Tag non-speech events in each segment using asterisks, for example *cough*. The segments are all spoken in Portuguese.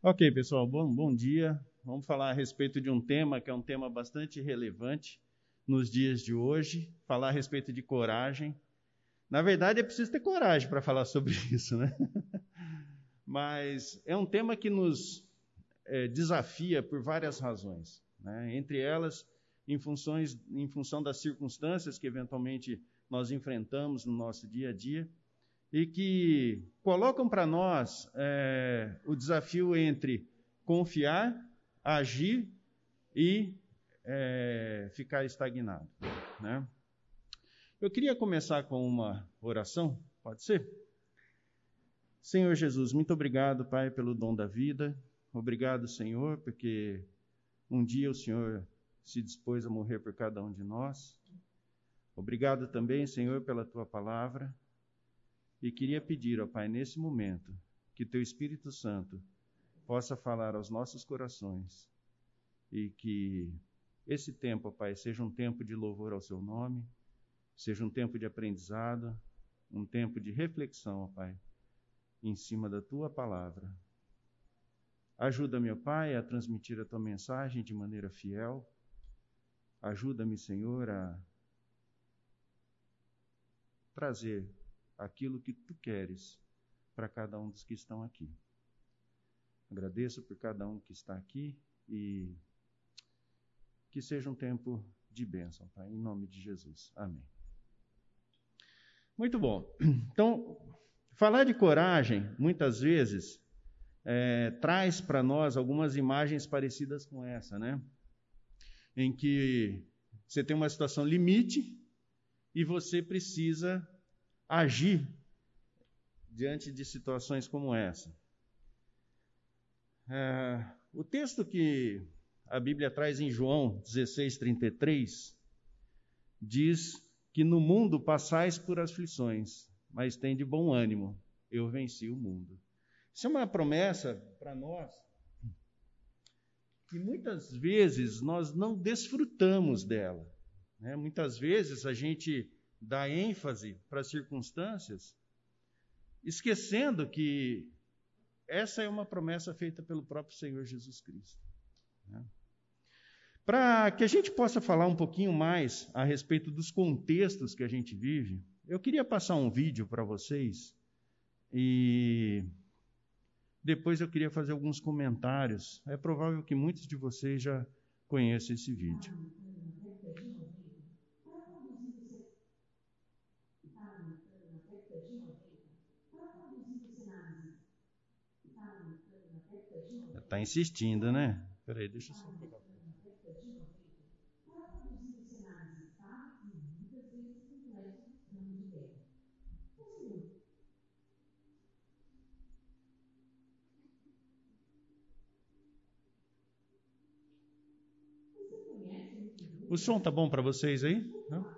Ok, pessoal, bom, bom dia. Vamos falar a respeito de um tema que é um tema bastante relevante nos dias de hoje, falar a respeito de coragem. Na verdade, é preciso ter coragem para falar sobre *laughs* isso, né? Mas é um tema que nos é, desafia por várias razões. Né? Entre elas, em, funções, em função das circunstâncias que eventualmente nós enfrentamos no nosso dia a dia e que colocam para nós é, o desafio entre confiar, agir e é, ficar estagnado. Né? Eu queria começar com uma oração, pode ser? Senhor Jesus, muito obrigado, Pai, pelo dom da vida. Obrigado, Senhor, porque um dia o Senhor se dispôs a morrer por cada um de nós. Obrigado também, Senhor, pela tua palavra. E queria pedir, ó Pai, nesse momento, que teu Espírito Santo possa falar aos nossos corações e que esse tempo, ó Pai, seja um tempo de louvor ao seu nome, seja um tempo de aprendizado, um tempo de reflexão, ó Pai, em cima da tua palavra. Ajuda-me, ó Pai, a transmitir a tua mensagem de maneira fiel. Ajuda-me, Senhor, a trazer aquilo que tu queres para cada um dos que estão aqui. Agradeço por cada um que está aqui e que seja um tempo de bênção, em nome de Jesus. Amém. Muito bom. Então, falar de coragem, muitas vezes, é, traz para nós algumas imagens parecidas com essa, né? Em que você tem uma situação limite e você precisa agir diante de situações como essa. É, o texto que a Bíblia traz em João 16:33 diz que no mundo passais por aflições, mas tem de bom ânimo, eu venci o mundo. Isso é uma promessa para nós que muitas vezes nós não desfrutamos dela. Né? Muitas vezes a gente dá ênfase para as circunstâncias, esquecendo que essa é uma promessa feita pelo próprio Senhor Jesus Cristo. Né? Para que a gente possa falar um pouquinho mais a respeito dos contextos que a gente vive, eu queria passar um vídeo para vocês e depois eu queria fazer alguns comentários. É provável que muitos de vocês já conheçam esse vídeo. Está insistindo, né? Peraí, deixa eu só pegar. O som tá bom para vocês aí? Não?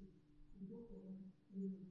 Mm.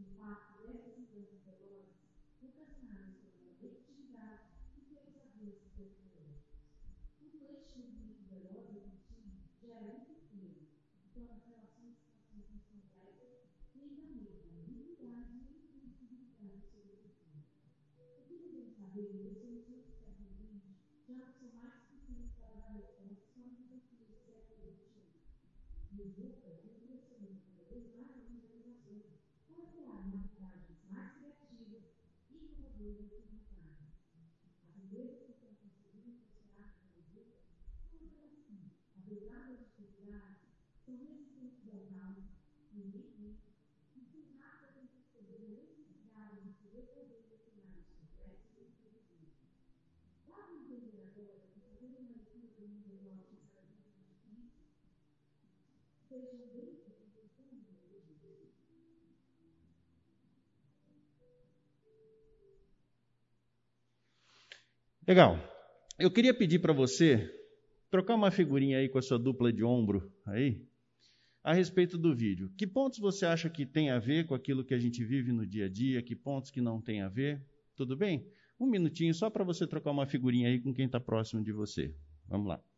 sabedoria das soluções do século XX já não são mais para a do século Legal. Eu queria pedir para você trocar uma figurinha aí com a sua dupla de ombro aí, a respeito do vídeo. Que pontos você acha que tem a ver com aquilo que a gente vive no dia a dia? Que pontos que não tem a ver? Tudo bem? Um minutinho só para você trocar uma figurinha aí com quem está próximo de você. Vamos lá.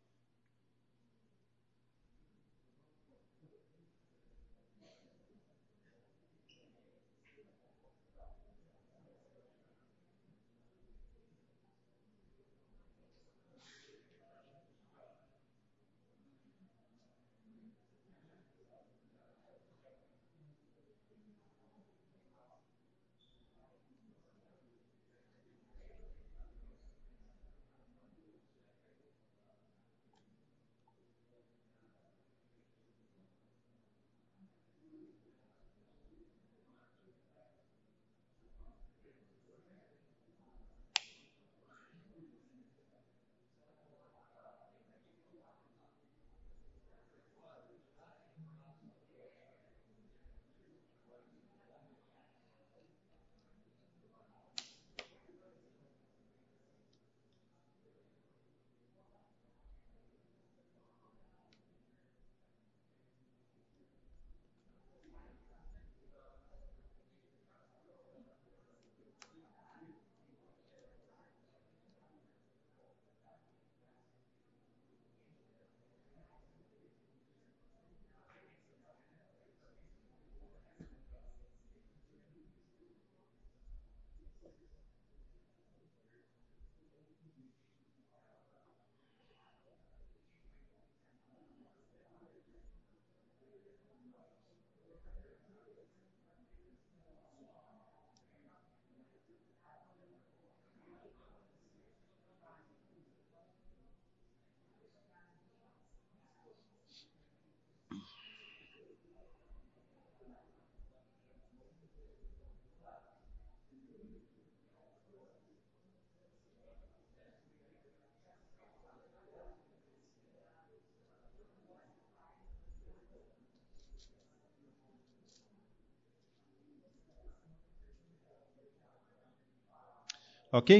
Ok?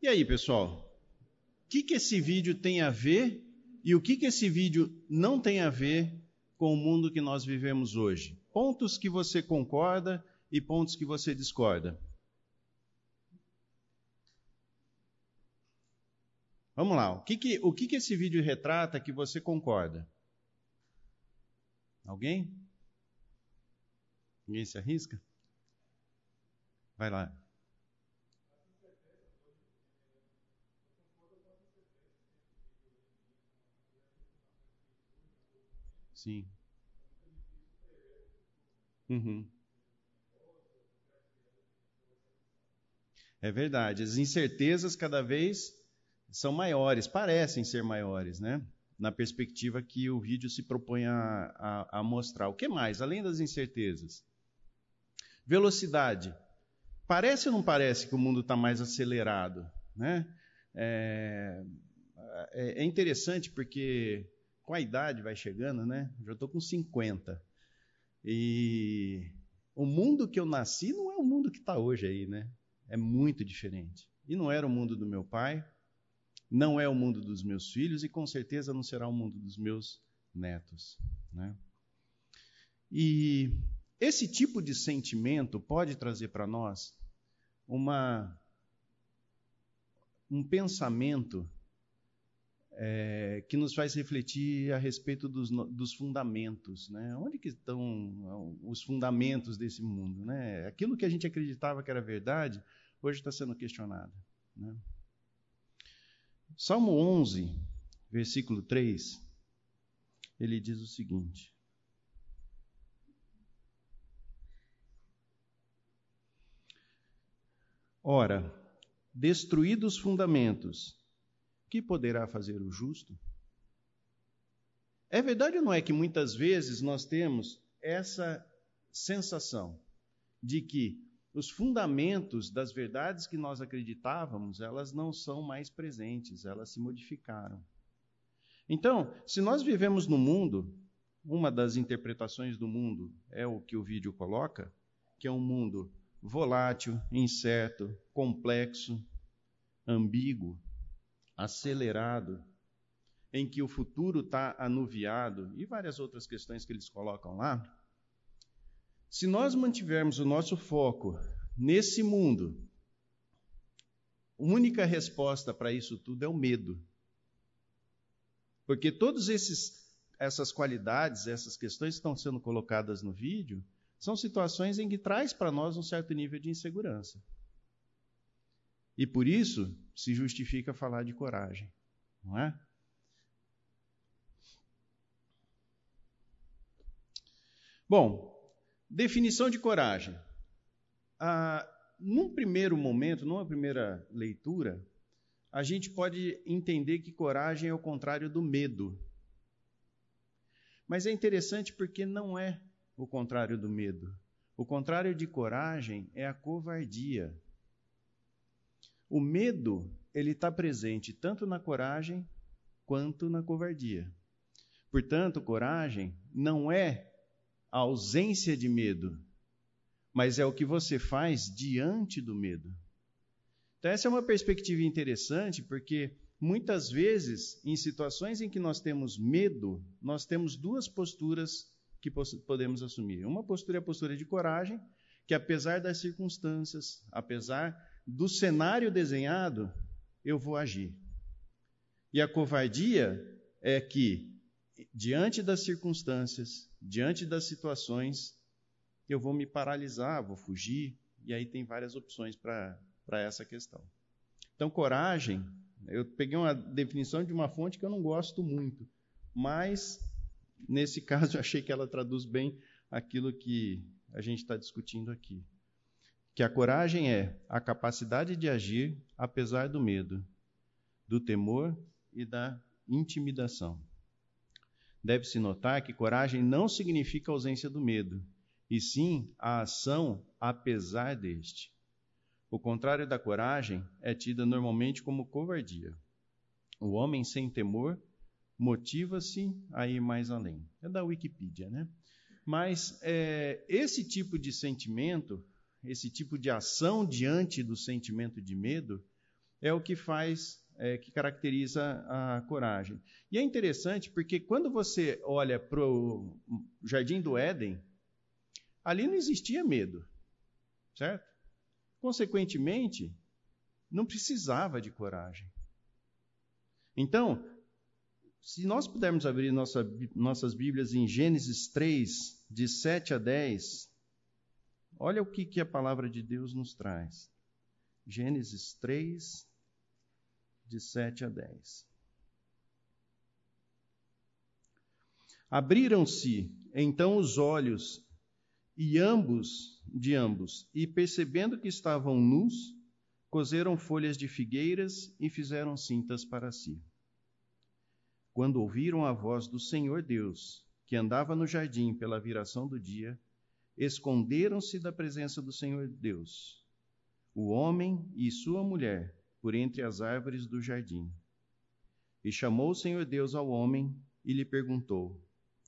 E aí, pessoal? O que, que esse vídeo tem a ver e o que, que esse vídeo não tem a ver com o mundo que nós vivemos hoje? Pontos que você concorda e pontos que você discorda. Vamos lá. O que, que, o que, que esse vídeo retrata que você concorda? Alguém? Ninguém se arrisca? Vai lá. Sim. Uhum. É verdade. As incertezas cada vez são maiores, parecem ser maiores, né? Na perspectiva que o vídeo se propõe a, a, a mostrar. O que mais, além das incertezas? Velocidade. Parece ou não parece que o mundo está mais acelerado? Né? É, é, é interessante porque com a idade vai chegando, né? Já estou com 50. E o mundo que eu nasci não é o mundo que está hoje aí, né? É muito diferente. E não era o mundo do meu pai, não é o mundo dos meus filhos e com certeza não será o mundo dos meus netos, né? E esse tipo de sentimento pode trazer para nós uma um pensamento é, que nos faz refletir a respeito dos, dos fundamentos, né? Onde que estão os fundamentos desse mundo, né? Aquilo que a gente acreditava que era verdade, hoje está sendo questionado, né? Salmo 11, versículo 3, ele diz o seguinte: Ora, destruídos os fundamentos, que poderá fazer o justo? É verdade ou não é que muitas vezes nós temos essa sensação de que os fundamentos das verdades que nós acreditávamos, elas não são mais presentes, elas se modificaram. Então, se nós vivemos no mundo, uma das interpretações do mundo é o que o vídeo coloca, que é um mundo volátil, incerto, complexo, ambíguo, acelerado, em que o futuro está anuviado e várias outras questões que eles colocam lá. Se nós mantivermos o nosso foco nesse mundo, a única resposta para isso tudo é o medo. Porque todas essas qualidades, essas questões que estão sendo colocadas no vídeo, são situações em que traz para nós um certo nível de insegurança. E por isso se justifica falar de coragem, não é? Bom, definição de coragem. Ah, num primeiro momento, numa primeira leitura, a gente pode entender que coragem é o contrário do medo. Mas é interessante porque não é o contrário do medo. O contrário de coragem é a covardia. O medo, ele está presente tanto na coragem quanto na covardia. Portanto, coragem não é a ausência de medo, mas é o que você faz diante do medo. Então, essa é uma perspectiva interessante, porque muitas vezes, em situações em que nós temos medo, nós temos duas posturas que podemos assumir. Uma postura é a postura de coragem, que apesar das circunstâncias, apesar do cenário desenhado, eu vou agir. E a covardia é que, diante das circunstâncias, diante das situações, eu vou me paralisar, vou fugir, e aí tem várias opções para essa questão. Então, coragem, eu peguei uma definição de uma fonte que eu não gosto muito, mas nesse *laughs* caso eu achei que ela traduz bem aquilo que a gente está discutindo aqui que a coragem é a capacidade de agir apesar do medo, do temor e da intimidação. Deve-se notar que coragem não significa ausência do medo, e sim a ação apesar deste. O contrário da coragem é tida normalmente como covardia. O homem sem temor motiva-se a ir mais além. É da Wikipedia, né? Mas é, esse tipo de sentimento esse tipo de ação diante do sentimento de medo, é o que faz, é, que caracteriza a coragem. E é interessante porque quando você olha para o Jardim do Éden, ali não existia medo, certo? Consequentemente, não precisava de coragem. Então, se nós pudermos abrir nossa, nossas Bíblias em Gênesis 3, de 7 a 10, olha o que, que a palavra de Deus nos traz. Gênesis 3, de 7 a 10. Abriram-se então os olhos e ambos de ambos, e percebendo que estavam nus, coseram folhas de figueiras e fizeram cintas para si. Quando ouviram a voz do Senhor Deus, que andava no jardim pela viração do dia, esconderam-se da presença do Senhor Deus, o homem e sua mulher, por entre as árvores do jardim. E chamou o Senhor Deus ao homem e lhe perguntou: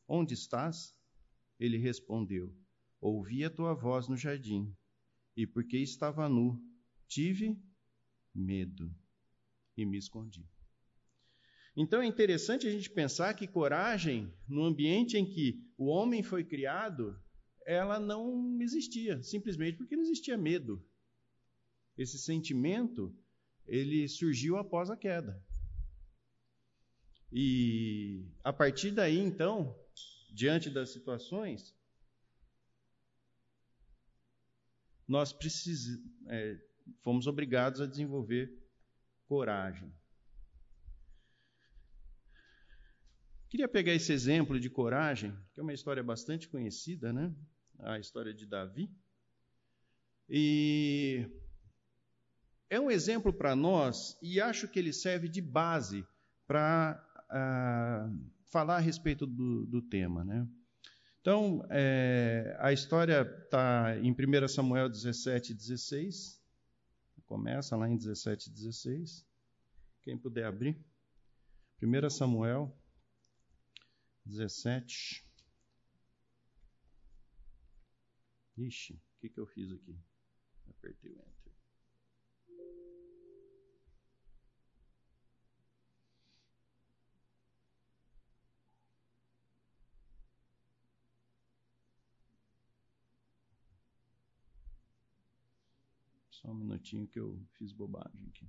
Onde estás? Ele respondeu: Ouvi a tua voz no jardim, e porque estava nu, tive medo e me escondi. Então é interessante a gente pensar que coragem, no ambiente em que o homem foi criado, ela não existia, simplesmente porque não existia medo. Esse sentimento, ele surgiu após a queda. E a partir daí, então, diante das situações, nós precis, é, fomos obrigados a desenvolver coragem. Queria pegar esse exemplo de coragem, que é uma história bastante conhecida, né? A história de Davi. E é um exemplo para nós e acho que ele serve de base para uh, falar a respeito do, do tema, né? Então, é, a história está em 1 Samuel 17, 16. Começa lá em 17, 16. Quem puder abrir. 1 Samuel 17. Ixi, o que, que eu fiz aqui? Apertei o Enter. Só um minutinho que eu fiz bobagem aqui.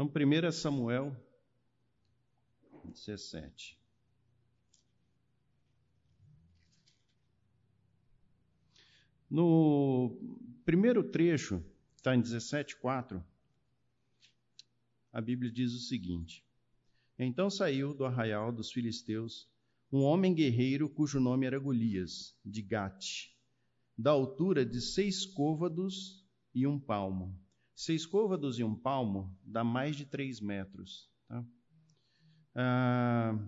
Então, 1 Samuel 17. No primeiro trecho, está em 17,4, a Bíblia diz o seguinte: Então saiu do arraial dos filisteus um homem guerreiro cujo nome era Golias, de Gate, da altura de seis côvados e um palmo Seis côvados e um palmo dá mais de três metros. Tá? Ah,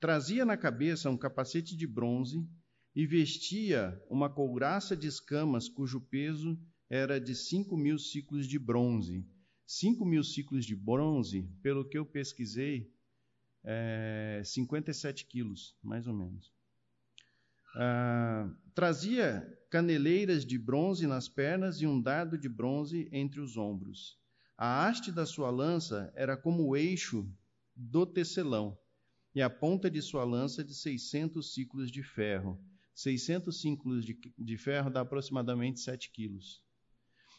trazia na cabeça um capacete de bronze e vestia uma couraça de escamas cujo peso era de cinco mil ciclos de bronze. Cinco mil ciclos de bronze, pelo que eu pesquisei, é 57 quilos, mais ou menos. Ah, trazia caneleiras de bronze nas pernas e um dardo de bronze entre os ombros. A haste da sua lança era como o eixo do tecelão, e a ponta de sua lança de 600 ciclos de ferro. 600 ciclos de, de ferro dá aproximadamente 7 quilos.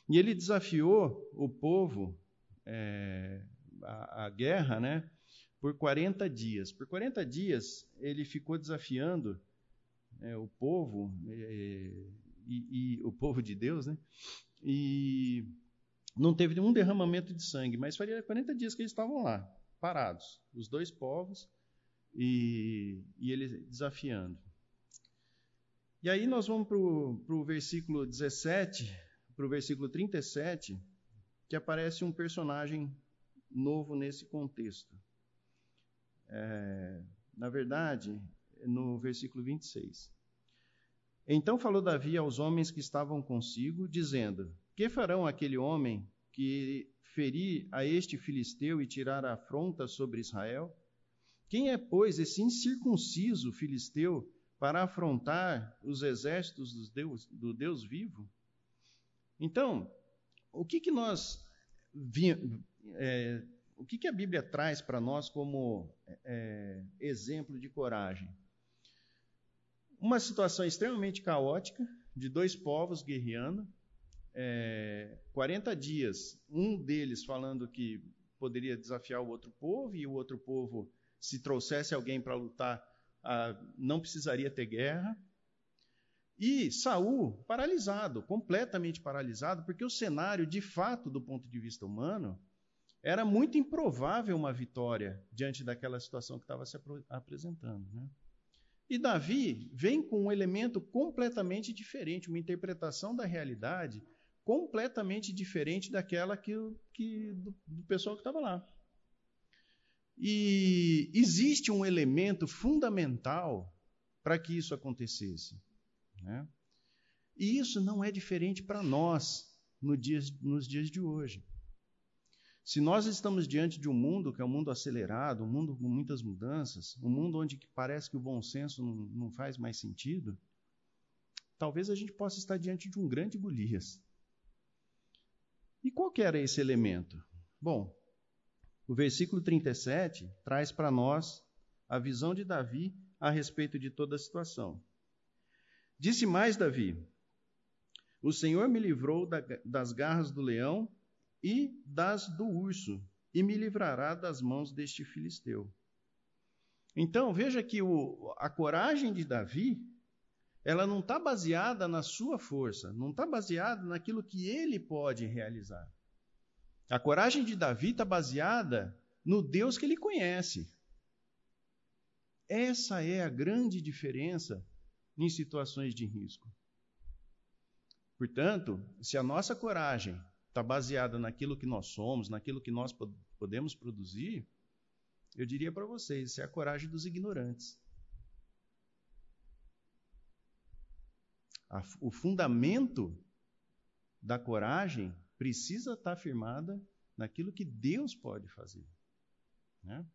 E ele desafiou o povo, é, a, a guerra, né, por 40 dias. Por 40 dias, ele ficou desafiando é, o povo é, e, e, o povo de Deus, né? E não teve nenhum derramamento de sangue, mas faria 40 dias que eles estavam lá, parados, os dois povos e, e ele desafiando. E aí nós vamos para o versículo 17, para o versículo 37, que aparece um personagem novo nesse contexto. É, na verdade, no versículo 26. Então falou Davi aos homens que estavam consigo, dizendo: Que farão aquele homem que ferir a este filisteu e tirar a afronta sobre Israel? Quem é, pois, esse incircunciso filisteu para afrontar os exércitos do Deus, do Deus vivo? Então, o que, que nós é, o que, que, a Bíblia traz para nós como é, exemplo de coragem? Uma situação extremamente caótica de dois povos guerreando, é, 40 dias, um deles falando que poderia desafiar o outro povo e o outro povo, se trouxesse alguém para lutar, não precisaria ter guerra. E Saul paralisado, completamente paralisado, porque o cenário, de fato, do ponto de vista humano, era muito improvável uma vitória diante daquela situação que estava se apresentando. Né? E Davi vem com um elemento completamente diferente, uma interpretação da realidade completamente diferente daquela que, que do, do pessoal que estava lá. E existe um elemento fundamental para que isso acontecesse. Né? E isso não é diferente para nós no dias, nos dias de hoje. Se nós estamos diante de um mundo que é um mundo acelerado, um mundo com muitas mudanças, um mundo onde parece que o bom senso não, faz mais sentido, talvez a gente possa estar diante de um grande Golias. E qual que era esse elemento? Bom, o versículo 37 traz para nós a visão de Davi a respeito de toda a situação. Disse mais Davi: O Senhor me livrou da, das garras do leão e das do urso, e me livrará das mãos deste filisteu. Então, veja que o, a coragem de Davi ela não está baseada na sua força, não está baseada naquilo que ele pode realizar. A coragem de Davi está baseada no Deus que ele conhece. Essa é a grande diferença em situações de risco. Portanto, se a nossa coragem está baseada naquilo que nós somos, naquilo que nós podemos produzir, eu diria para vocês, isso é a coragem dos ignorantes. o fundamento da coragem precisa estar firmada naquilo que Deus pode fazer. Né?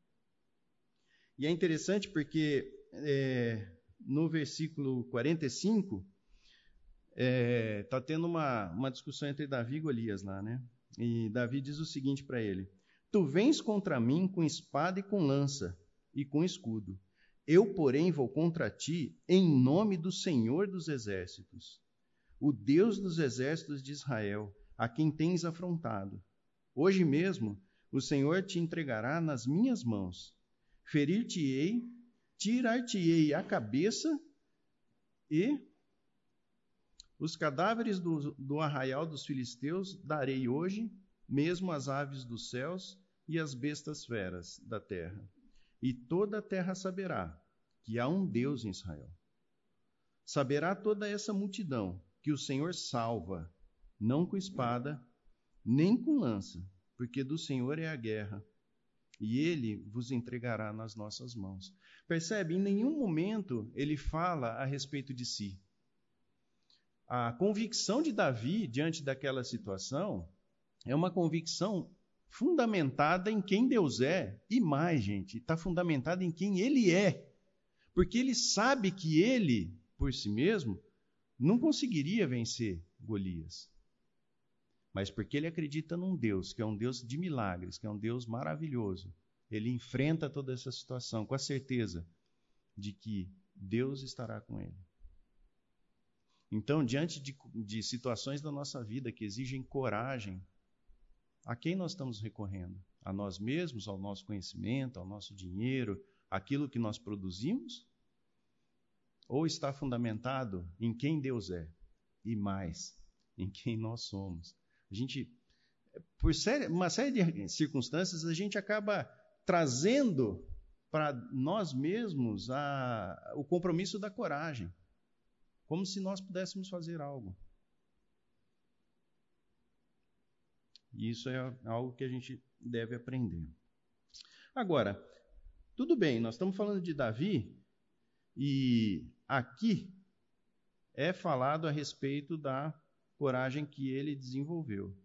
E é interessante porque é, no versículo 45 está é, tá tendo uma, uma discussão entre Davi e Golias lá, né? E Davi diz o seguinte para ele: Tu vens contra mim com espada e com lança e com escudo, eu, porém, vou contra ti em nome do Senhor dos Exércitos, o Deus dos exércitos de Israel, a quem tens afrontado. Hoje mesmo o Senhor te entregará nas minhas mãos. Ferir-te-ei, tirar-te-ei a cabeça e os cadáveres do, do arraial dos filisteus darei hoje, mesmo às aves dos céus e às bestas feras da terra e toda a terra saberá que há um Deus em Israel. Saberá toda essa multidão que o Senhor salva, não com espada, nem com lança, porque do Senhor é a guerra, e ele vos entregará nas nossas mãos. Percebe? Em nenhum momento ele fala a respeito de si. A convicção de Davi diante daquela situação é uma convicção fundamentada em quem Deus é, e mais, gente, está fundamentada em quem Ele é. Porque ele sabe que ele, por si mesmo, não conseguiria vencer Golias. Mas porque ele acredita num Deus, que é um Deus de milagres, que é um Deus maravilhoso, ele enfrenta toda essa situação com a certeza de que Deus estará com ele. Então, diante de, de situações da nossa vida que exigem coragem, a quem nós estamos recorrendo? A nós mesmos, ao nosso conhecimento, ao nosso dinheiro, aquilo que nós produzimos? Ou está fundamentado em quem Deus é e mais, em quem nós somos? A gente, por uma série de circunstâncias, a gente acaba trazendo para nós mesmos a, o compromisso da coragem, como se nós pudéssemos fazer algo. E isso é algo que a gente deve aprender. Agora, tudo bem, nós estamos falando de Davi, e aqui é falado a respeito da coragem que ele desenvolveu.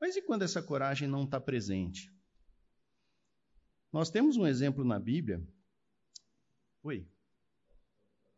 Mas e quando essa coragem não está presente? Nós temos um exemplo na Bíblia. Oi.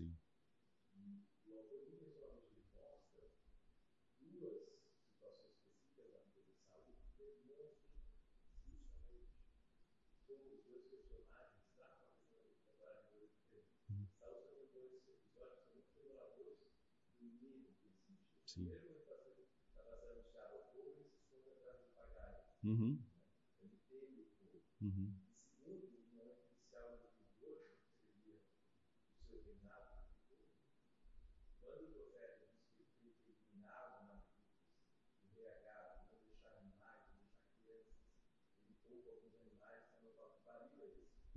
Sim. Mostra duas situações específicas da os dois personagens de dois episódios que são que existe. Sim. Primeiro, está ao povo. Uhum.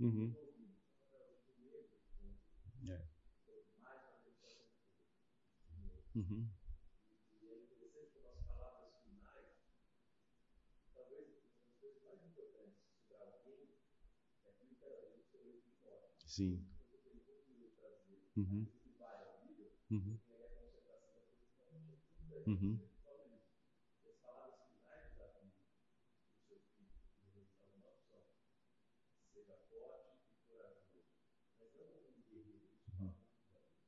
Uhum. É. Uhum. Sim. Uhum. Uhum. Uhum.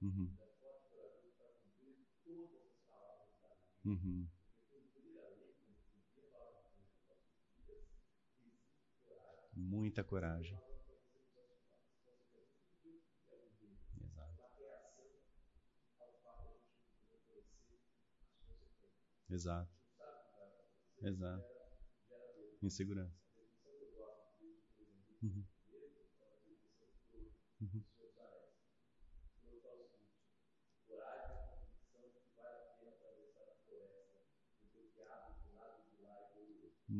Uhum. Uhum. Muita coragem. Exato. Exato. Exato. Insegurança. Uhum. Uhum.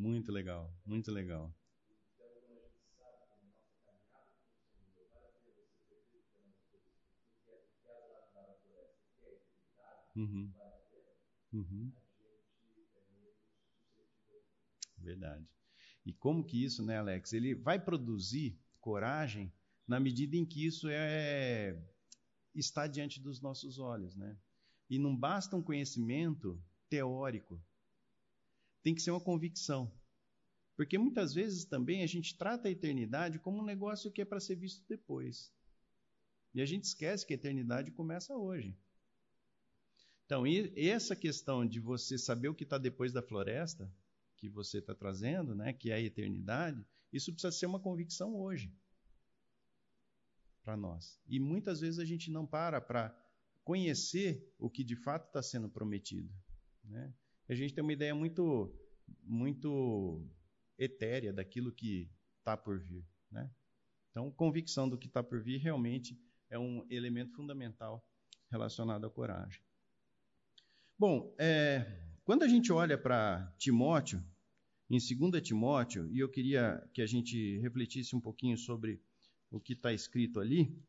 Muito legal, muito legal. Uhum. Uhum. Verdade. E como que isso, né, Alex? Ele vai produzir coragem na medida em que isso é está diante dos nossos olhos, né? E não basta um conhecimento teórico, tem que ser uma convicção. Porque muitas vezes também a gente trata a eternidade como um negócio que é para ser visto depois. E a gente esquece que a eternidade começa hoje. Então, essa questão de você saber o que está depois da floresta, que você está trazendo, né, que é a eternidade, isso precisa ser uma convicção hoje para nós. E muitas vezes a gente não para para conhecer o que de fato está sendo prometido. Né? A gente tem uma ideia muito, muito etérea daquilo que está por vir. Né? Então, convicção do que está por vir realmente é um elemento fundamental relacionado à coragem. Bom, é, quando a gente olha para Timóteo, em 2 Timóteo, e eu queria que a gente refletisse um pouquinho sobre o que está escrito ali,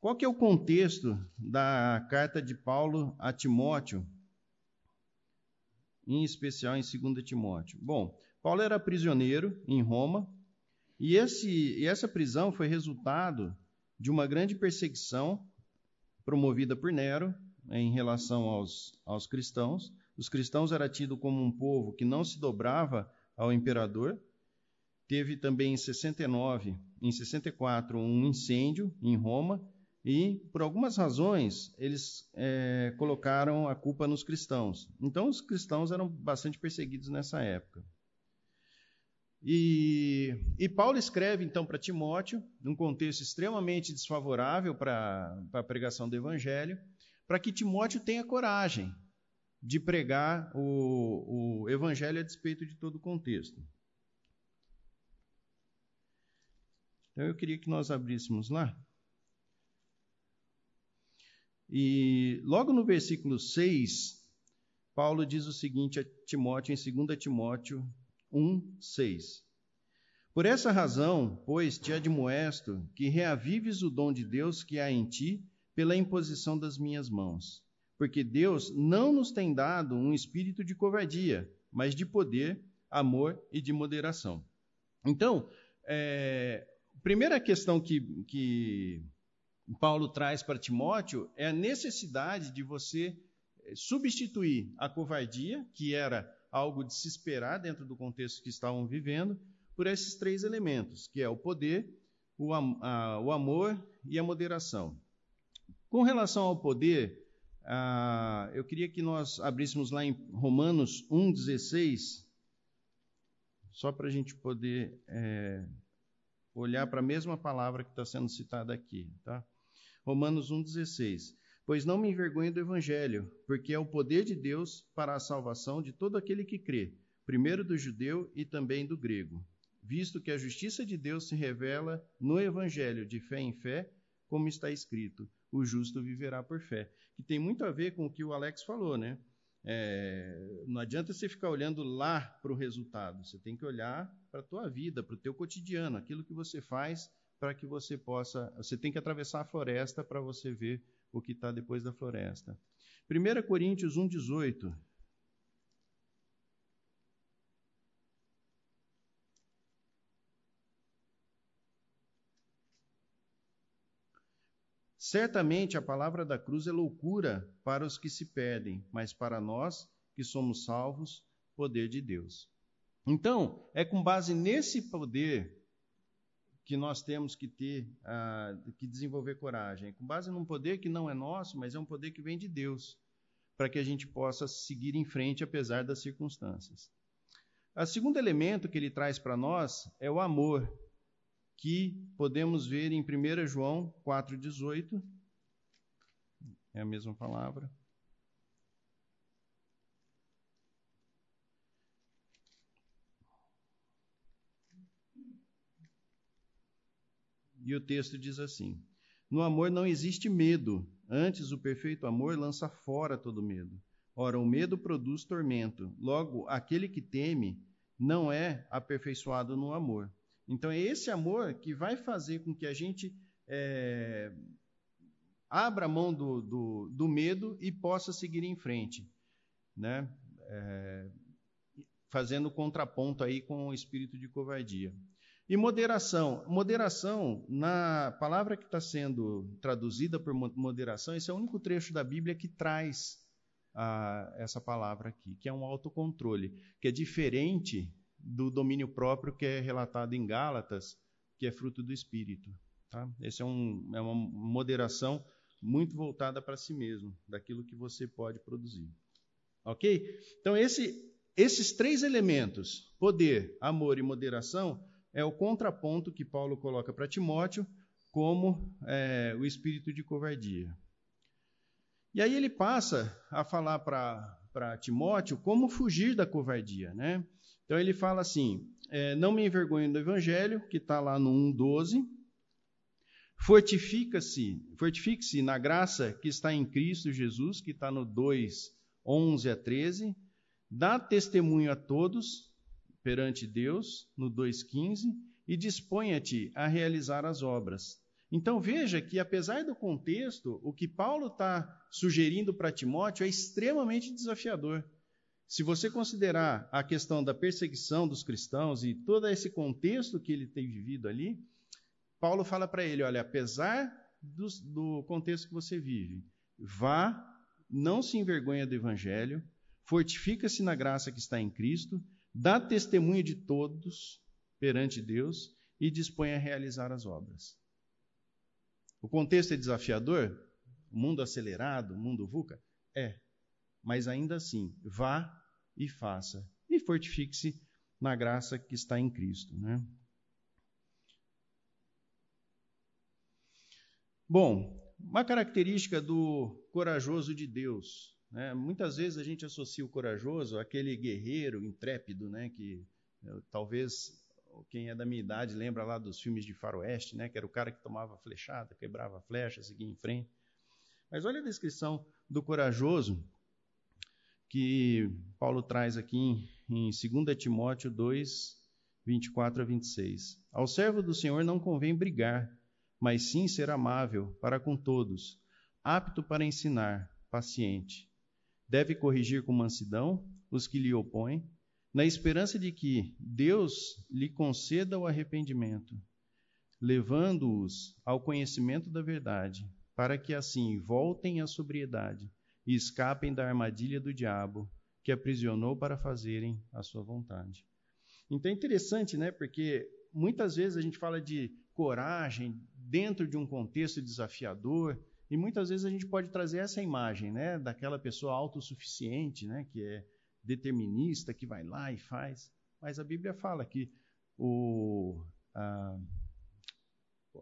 qual que é o contexto da carta de Paulo a Timóteo, em especial em 2 Timóteo? Bom, Paulo era prisioneiro em Roma, e, esse, e essa prisão foi resultado de uma grande perseguição promovida por Nero em relação aos, aos cristãos. Os cristãos eram tidos como um povo que não se dobrava ao imperador. Teve também em 69, em 64, um incêndio em Roma e, por algumas razões, eles é, colocaram a culpa nos cristãos. Então, os cristãos eram bastante perseguidos nessa época. E, e Paulo escreve, então, para Timóteo, num contexto extremamente desfavorável para a pregação do evangelho, para que Timóteo tenha coragem de pregar o, o evangelho a despeito de todo o contexto. Então eu queria que nós abríssemos lá. E logo no versículo 6, Paulo diz o seguinte a Timóteo, em 2 Timóteo 1, 6. Por essa razão, pois, te admoesto que reavives o dom de Deus que há em ti pela imposição das minhas mãos. Porque Deus não nos tem dado um espírito de covardia, mas de poder, amor e de moderação. Então, é, primeira questão que, que Paulo traz para Timóteo é a necessidade de você eh, substituir a covardia, que era algo de se esperar dentro do contexto que estavam vivendo, por esses três elementos, que é o poder, o, a, o amor e a moderação. Com relação ao poder, eu queria que nós abríssemos lá em Romanos 1,16, só para a gente poder é, olhar para a mesma palavra que está sendo citada aqui. Tá? Romanos 1,16. Pois não me envergonho do Evangelho, porque é o poder de Deus para a salvação de todo aquele que crê, primeiro do judeu e também do grego, visto que a justiça de Deus se revela no Evangelho de fé em fé, como está escrito: o justo viverá por fé. Que tem muito a ver com o que o Alex falou, né? É, não adianta você ficar olhando lá para o resultado, você tem que olhar para a tua vida, para o teu cotidiano, aquilo que você faz para que você possa. Você tem que atravessar a floresta para você ver o que está depois da floresta. 1 Coríntios 1,18. Certamente a palavra da cruz é loucura para os que se perdem, mas para nós que somos salvos, poder de Deus. Então, é com base nesse poder que nós temos que ter, uh, que desenvolver coragem, com base num poder que não é nosso, mas é um poder que vem de Deus, para que a gente possa seguir em frente apesar das circunstâncias. O segundo elemento que ele traz para nós é o amor, que podemos ver em 1 João 4,18. É a mesma palavra. E o texto diz assim: No amor não existe medo, antes o perfeito amor lança fora todo medo. Ora, o medo produz tormento. Logo, aquele que teme não é aperfeiçoado no amor. Então, é esse amor que vai fazer com que a gente é, abra mão do, do, do, medo e possa seguir em frente, né? É, fazendo contraponto aí com o espírito de covardia. E moderação. Moderação, na palavra que está sendo traduzida por moderação, esse é o único trecho da Bíblia que traz ah, essa palavra aqui, que é um autocontrole, que é diferente do domínio próprio que é relatado em Gálatas, que é fruto do Espírito. Tá? Esse é, um, é uma moderação muito voltada para si mesmo, daquilo que você pode produzir. Ok? Então, esse, esses três elementos, poder, amor e moderação, é o contraponto que Paulo coloca para Timóteo como é, o espírito de covardia. E aí ele passa a falar para Timóteo como fugir da covardia. Né? Então ele fala assim: é, não me envergonhe do evangelho, que está lá no 1,12. Fortifica-se, fortifique-se na graça que está em Cristo Jesus, que está no 2, 11 a 13. Dá testemunho a todos, perante Deus, no 2,15, e disponha-te a realizar as obras. Então veja que, apesar do contexto, o que Paulo está sugerindo para Timóteo é extremamente desafiador. Se você considerar a questão da perseguição dos cristãos e todo esse contexto que ele tem vivido ali, Paulo fala para ele: olha, apesar do, do contexto que você vive, vá, não se envergonha do evangelho, fortifica-se na graça que está em Cristo dá testemunho de todos perante Deus e dispõe a realizar as obras. O contexto é desafiador? O mundo acelerado, o mundo VUCA? É. Mas ainda assim, vá e faça. E fortifique-se na graça que está em Cristo. Né? Bom, uma característica do corajoso de Deus Né? Muitas vezes a gente associa o corajoso àquele guerreiro intrépido, né? que eu, talvez quem é da minha idade lembra lá dos filmes de faroeste, né? que era o cara que tomava flechada, quebrava flecha, seguia em frente. Mas olha a descrição do corajoso que Paulo traz aqui em, em 2 Timóteo 2, 24 a 26. Ao servo do Senhor não convém brigar, mas sim ser amável para com todos, apto para ensinar, paciente. Deve corrigir com mansidão os que lhe opõem, na esperança de que Deus lhe conceda o arrependimento, levando-os ao conhecimento da verdade, para que assim voltem à sobriedade e escapem da armadilha do diabo, que aprisionou para fazerem a sua vontade. Então é interessante, né? Porque muitas vezes a gente fala de coragem dentro de um contexto desafiador, e muitas vezes a gente pode trazer essa imagem, né, daquela pessoa autossuficiente, né, que é determinista, que vai lá e faz. Mas a Bíblia fala que o, a,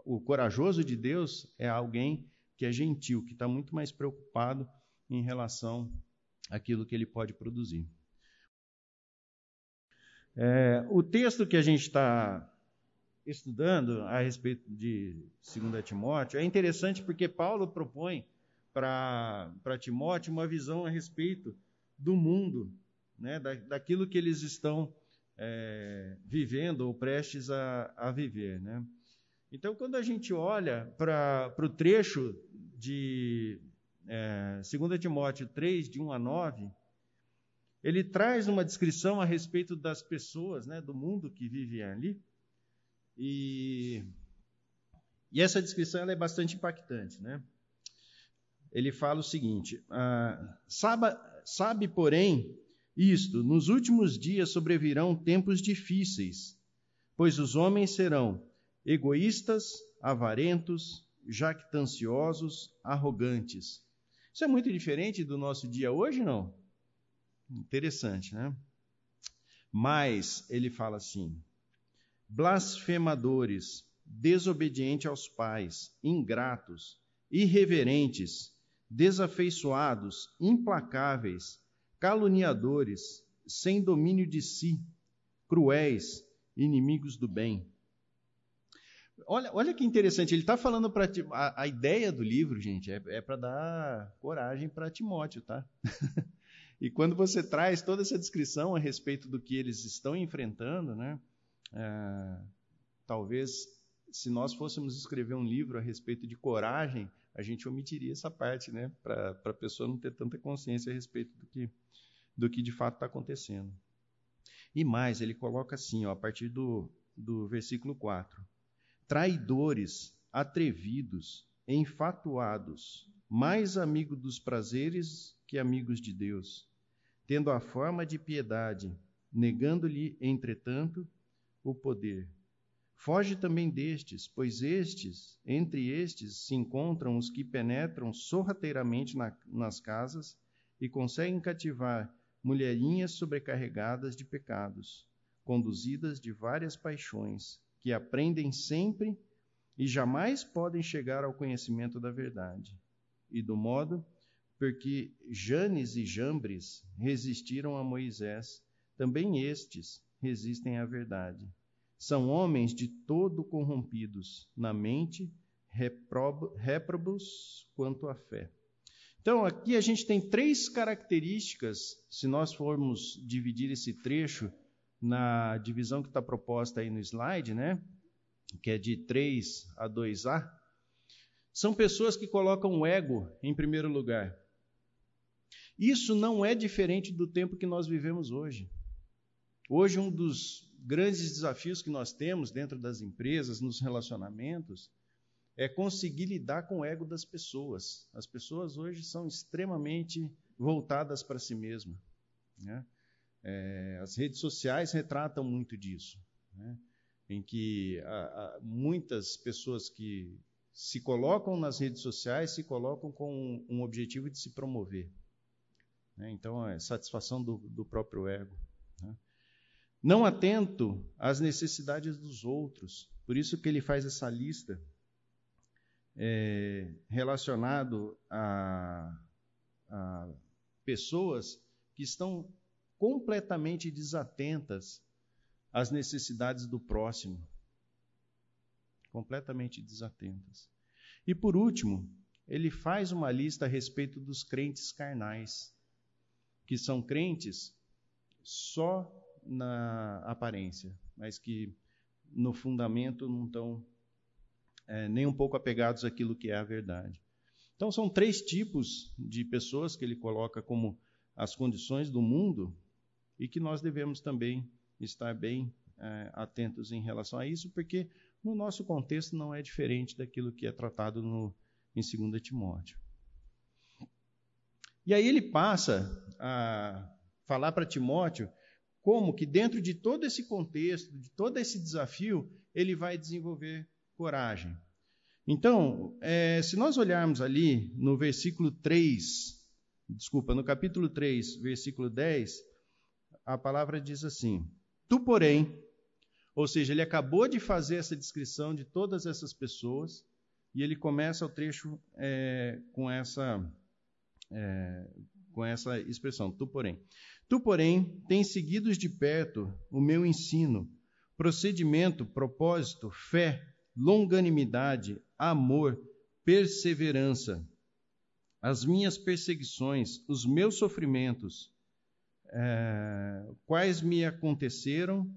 o corajoso de Deus é alguém que é gentil, que está muito mais preocupado em relação àquilo que ele pode produzir. É, o texto que a gente está estudando a respeito de 2 Timóteo é interessante porque Paulo propõe para Timóteo uma visão a respeito do mundo, né, da, daquilo que eles estão é, vivendo ou prestes a, a viver. Né? Então, quando a gente olha para o trecho de é, 2 Timóteo 3, de 1 a 9, ele traz uma descrição a respeito das pessoas, né, do mundo que vive ali. E, e essa descrição é bastante impactante. Né? Ele fala o seguinte: ah, sabe, sabe, porém, isto: nos últimos dias sobrevirão tempos difíceis, pois os homens serão egoístas, avarentos, jactanciosos, arrogantes isso é muito diferente do nosso dia hoje, não? Interessante, né? Mas ele fala assim: blasfemadores, desobedientes aos pais, ingratos, irreverentes, desafeiçoados, implacáveis, caluniadores, sem domínio de si, cruéis, inimigos do bem Olha, olha que interessante, ele está falando para a, a, ideia do livro, gente, é, é para dar coragem para Timóteo, tá? *laughs* e quando você traz toda essa descrição a respeito do que eles estão enfrentando, né? É, talvez se nós fôssemos escrever um livro a respeito de coragem, a gente omitiria essa parte, né? Para a pessoa não ter tanta consciência a respeito do que, do que de fato está acontecendo. E mais, ele coloca assim, ó, a partir do, do versículo 4 traidores, atrevidos, enfatuados, mais amigos dos prazeres que amigos de Deus, tendo a forma de piedade, negando-lhe, entretanto, o poder. Foge também destes, pois estes, entre estes, se encontram os que penetram sorrateiramente na, nas casas e conseguem cativar mulherinhas sobrecarregadas de pecados, conduzidas de várias paixões, que aprendem sempre e jamais podem chegar ao conhecimento da verdade. E do modo porque Janes e Jambres resistiram a Moisés, também estes resistem à verdade. São homens de todo corrompidos na mente, réprobos quanto à fé. Então, aqui a gente tem três características, se nós formos dividir esse trecho na divisão que está proposta aí no slide, né? que é de 3 a 2A, são pessoas que colocam o ego em primeiro lugar. Isso não é diferente do tempo que nós vivemos hoje. Hoje, um dos grandes desafios que nós temos dentro das empresas, nos relacionamentos, é conseguir lidar com o ego das pessoas. As pessoas hoje são extremamente voltadas para si mesmas. Né? É, as redes sociais retratam muito disso, né? em que muitas pessoas que se colocam nas redes sociais se colocam com um objetivo de se promover. Né? Então, é satisfação do, do próprio ego. Não atento às necessidades dos outros. Por isso que ele faz essa lista é, relacionado a, a pessoas que estão completamente desatentas às necessidades do próximo. Completamente desatentas. E por último, ele faz uma lista a respeito dos crentes carnais, que são crentes só na aparência, mas que no fundamento não estão é, nem um pouco apegados àquilo que é a verdade. Então, são três tipos de pessoas que ele coloca como as condições do mundo e que nós devemos também estar bem é, atentos em relação a isso, porque no nosso contexto não é diferente daquilo que é tratado no, em 2 Timóteo. E aí ele passa a falar para Timóteo como que dentro de todo esse contexto, de todo esse desafio, ele vai desenvolver coragem. Então, é, se nós olharmos ali no versículo 3, desculpa, no capítulo 3, versículo 10, a palavra diz assim: Tu, porém, ou seja, ele acabou de fazer essa descrição de todas essas pessoas, e ele começa o trecho é, com, essa, é, com essa expressão, tu, porém. Tu, porém, tens seguido de perto o meu ensino, procedimento, propósito, fé, longanimidade, amor, perseverança, as minhas perseguições, os meus sofrimentos, é, quais me aconteceram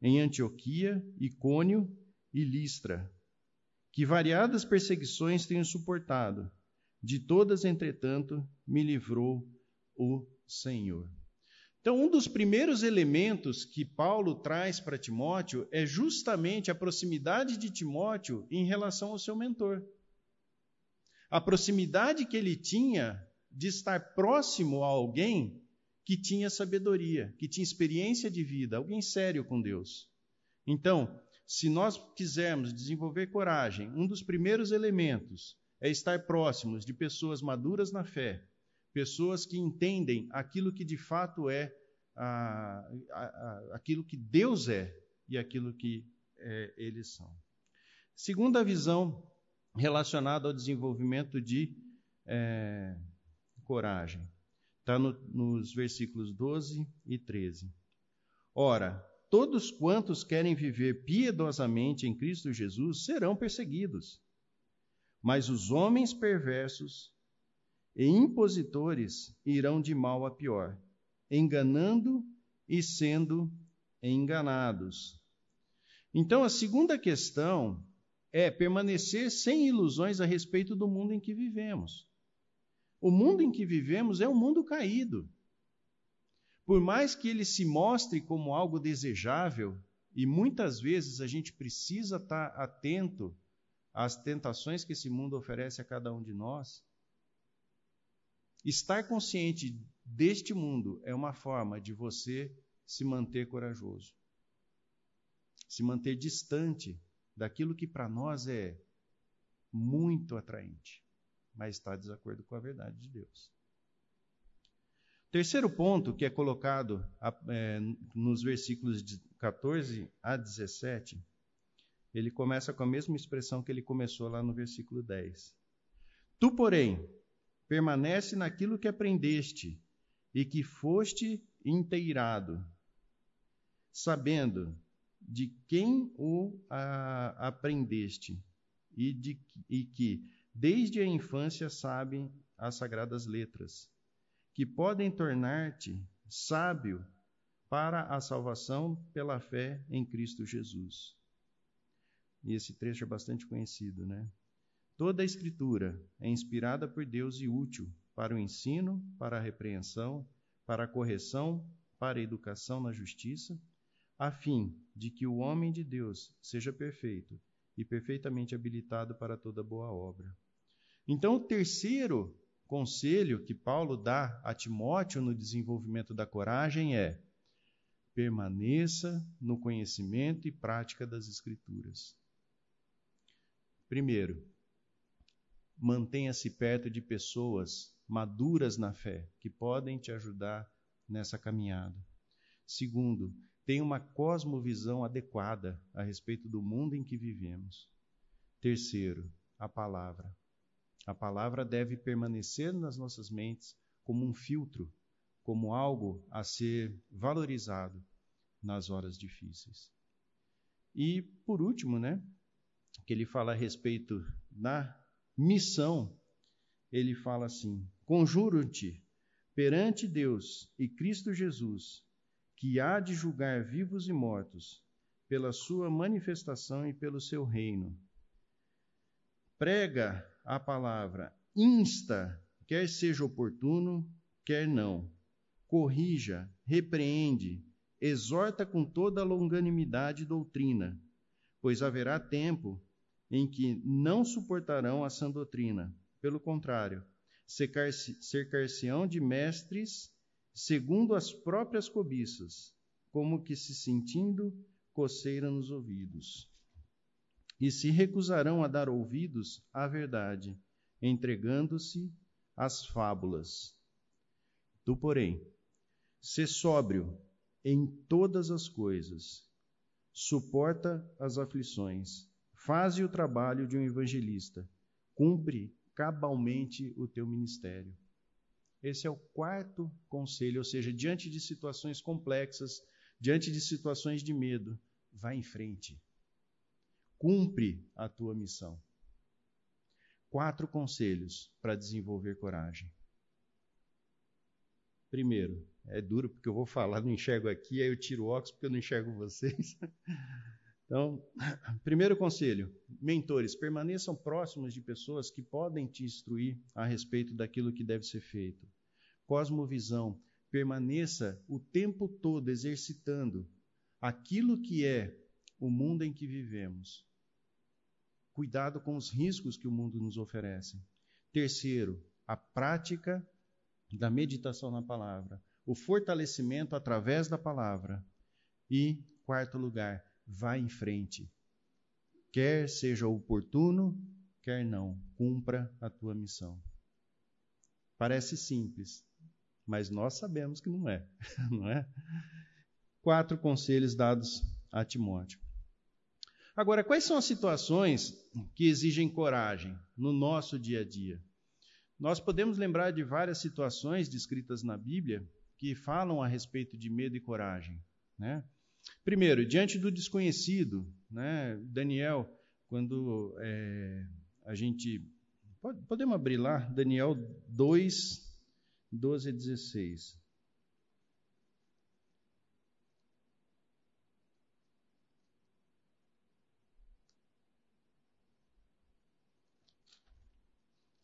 em Antioquia, Icônio e Listra, que variadas perseguições tenho suportado, de todas, entretanto, me livrou o Senhor. Então, um dos primeiros elementos que Paulo traz para Timóteo é justamente a proximidade de Timóteo em relação ao seu mentor. A proximidade que ele tinha de estar próximo a alguém que tinha sabedoria, que tinha experiência de vida, alguém sério com Deus. Então, se nós quisermos desenvolver coragem, um dos primeiros elementos é estar próximos de pessoas maduras na fé, pessoas que entendem aquilo que de fato é a, a, a, aquilo que Deus é e aquilo que é, eles são. Segunda visão relacionada ao desenvolvimento de é, coragem. Está no, nos versículos 12 e 13. Ora, todos quantos querem viver piedosamente em Cristo Jesus serão perseguidos. Mas os homens perversos e impositores irão de mal a pior, enganando e sendo enganados. Então, a segunda questão é permanecer sem ilusões a respeito do mundo em que vivemos. O mundo em que vivemos é um mundo caído. Por mais que ele se mostre como algo desejável, e muitas vezes a gente precisa estar atento às tentações que esse mundo oferece a cada um de nós, Estar consciente deste mundo é uma forma de você se manter corajoso, se manter distante daquilo que para nós é muito atraente, mas está de desacordo com a verdade de Deus. Terceiro ponto que é colocado é, nos versículos de 14 a 17, ele começa com a mesma expressão que ele começou lá no versículo 10. Tu, porém, permanece naquilo que aprendeste e que foste inteirado, sabendo de quem o a, aprendeste e, de, e que desde a infância sabem as sagradas letras, que podem tornar-te sábio para a salvação pela fé em Cristo Jesus. E esse trecho é bastante conhecido, né? Toda a Escritura é inspirada por Deus e útil para o ensino, para a repreensão, para a correção, para a educação na justiça, a fim de que o homem de Deus seja perfeito e perfeitamente habilitado para toda boa obra. Então, o terceiro conselho que Paulo dá a Timóteo no desenvolvimento da coragem é: permaneça no conhecimento e prática das Escrituras. Primeiro, mantenha-se perto de pessoas maduras na fé, que podem te ajudar nessa caminhada. Segundo, tenha uma cosmovisão adequada a respeito do mundo em que vivemos. Terceiro, a palavra. A palavra deve permanecer nas nossas mentes como um filtro, como algo a ser valorizado nas horas difíceis. E, por último, né, que ele fala a respeito da missão, ele fala assim: Conjuro-te perante Deus e Cristo Jesus, que há de julgar vivos e mortos, pela sua manifestação e pelo seu reino. Prega a palavra, insta, quer seja oportuno, quer não. Corrija, repreende, exorta com toda a longanimidade e doutrina, pois haverá tempo em que não suportarão a sã doutrina. Pelo contrário, cercar-se-ão de mestres segundo as próprias cobiças, como que se sentindo coceira nos ouvidos. E se recusarão a dar ouvidos à verdade, entregando-se às fábulas. Tu, porém, sê sóbrio em todas as coisas, suporta as aflições, faze o trabalho de um evangelista, cumpre cabalmente o teu ministério. Esse é o quarto conselho, ou seja, diante de situações complexas, diante de situações de medo, vá em frente. Cumpre a tua missão. Quatro conselhos para desenvolver coragem. Primeiro, é duro porque eu vou falar, não enxergo aqui, aí eu tiro o óculos porque eu não enxergo vocês. *laughs* Então, *clears throat* primeiro conselho: mentores, permaneçam próximos de pessoas que podem te instruir a respeito daquilo que deve ser feito. Cosmovisão, permaneça o tempo todo exercitando aquilo que é o mundo em que vivemos. Cuidado com os riscos que o mundo nos oferece. Terceiro, a prática da meditação na palavra, o fortalecimento através da palavra. E, quarto lugar, vá em frente. Quer seja oportuno, quer não, cumpra a tua missão. Parece simples, mas nós sabemos que não é, *laughs* não é? Quatro conselhos dados a Timóteo. Agora, quais são as situações que exigem coragem no nosso dia a dia? Nós podemos lembrar de várias situações descritas na Bíblia que falam a respeito de medo e coragem, né? Primeiro, diante do desconhecido, né? Daniel, quando é, a gente. Pode, podemos abrir lá, Daniel 2, 12 a 16.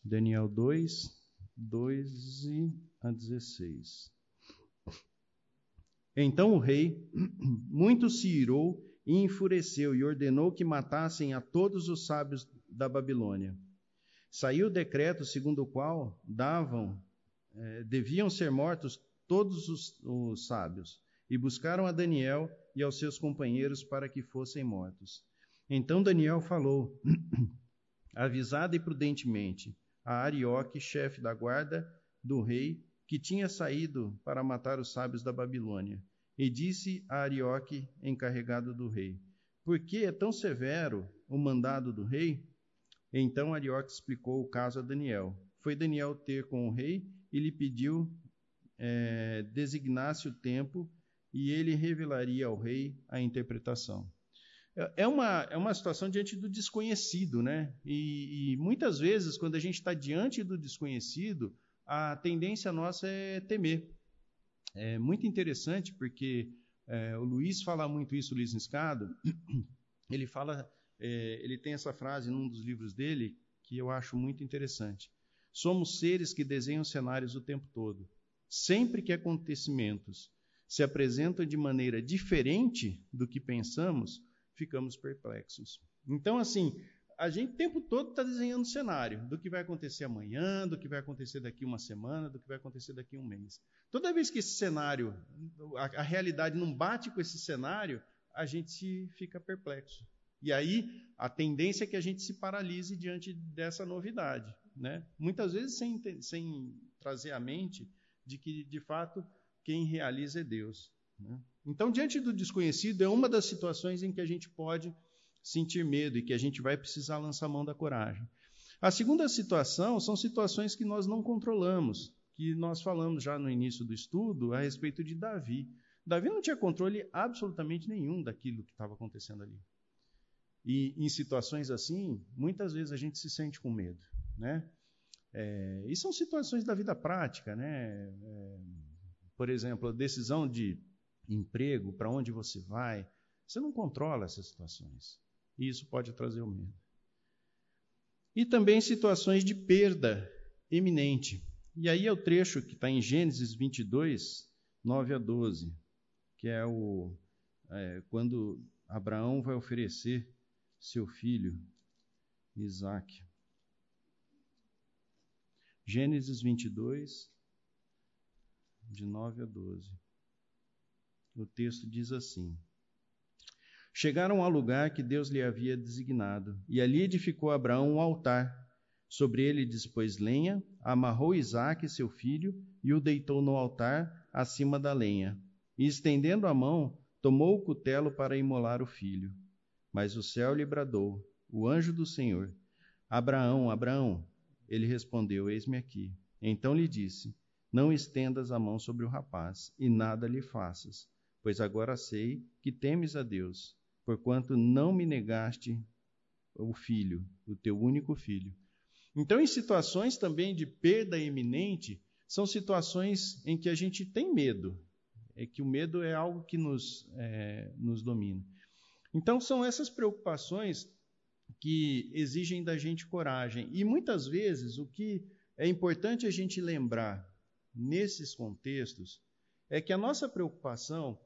Daniel 2, 12 a 16. Então o rei *clears throat* muito se irou e enfureceu e ordenou que matassem a todos os sábios da Babilônia. Saiu o decreto segundo o qual davam, eh, deviam ser mortos todos os, os sábios, e buscaram a Daniel e aos seus companheiros para que fossem mortos. Então Daniel falou, *clears throat* avisado e prudentemente, a Arioque, chefe da guarda do rei, que tinha saído para matar os sábios da Babilônia. E disse a Arioque, encarregado do rei: Por que é tão severo o mandado do rei? Então Arioque explicou o caso a Daniel. Foi Daniel ter com o rei e lhe pediu é, designasse o tempo e ele revelaria ao rei a interpretação. É, é uma, é uma situação diante do desconhecido, né? E, e muitas vezes, quando a gente está diante do desconhecido, a tendência nossa é temer. É muito interessante porque é, o Luiz fala muito isso, o Luiz Niscado. *clears throat* Ele fala, é, ele tem essa frase num dos livros dele que eu acho muito interessante. Somos seres que desenham cenários o tempo todo. Sempre que acontecimentos se apresentam de maneira diferente do que pensamos, ficamos perplexos. Então, assim, a gente o tempo todo está desenhando cenário do que vai acontecer amanhã, do que vai acontecer daqui uma semana, do que vai acontecer daqui um mês. Toda vez que esse cenário, a, a realidade não bate com esse cenário, a gente fica perplexo. E aí a tendência é que a gente se paralise diante dessa novidade, né? Muitas vezes sem, sem trazer à mente de que de fato quem realiza é Deus. Né? Então, diante do desconhecido é uma das situações em que a gente pode sentir medo e que a gente vai precisar lançar mão da coragem. A segunda situação são situações que nós não controlamos, que nós falamos já no início do estudo a respeito de Davi. Davi não tinha controle absolutamente nenhum daquilo que estava acontecendo ali. E em situações assim, muitas vezes a gente se sente com medo, né? É, e são situações da vida prática, né? É, por exemplo, a decisão de emprego, para onde você vai, você não controla essas situações. E isso pode trazer o medo. E também situações de perda eminente. E aí é o trecho que está em Gênesis 22, 9 a 12, que é o é, quando Abraão vai oferecer seu filho, Isaac. Gênesis 22, de 9 a 12. O texto diz assim: Chegaram ao lugar que Deus lhe havia designado, e ali edificou Abraão um altar. Sobre ele dispôs lenha, amarrou Isaque, seu filho, e o deitou no altar acima da lenha. E estendendo a mão, tomou o cutelo para imolar o filho. Mas o céu lhe bradou, o anjo do Senhor: Abraão, Abraão. Ele respondeu: Eis-me aqui. Então lhe disse: Não estendas a mão sobre o rapaz, e nada lhe faças, pois agora sei que temes a Deus, porquanto não me negaste o filho, o teu único filho. Então, em situações também de perda iminente, são situações em que a gente tem medo, é que o medo é algo que nos, é, nos domina. Então, são essas preocupações que exigem da gente coragem. E muitas vezes o que é importante a gente lembrar nesses contextos é que a nossa preocupação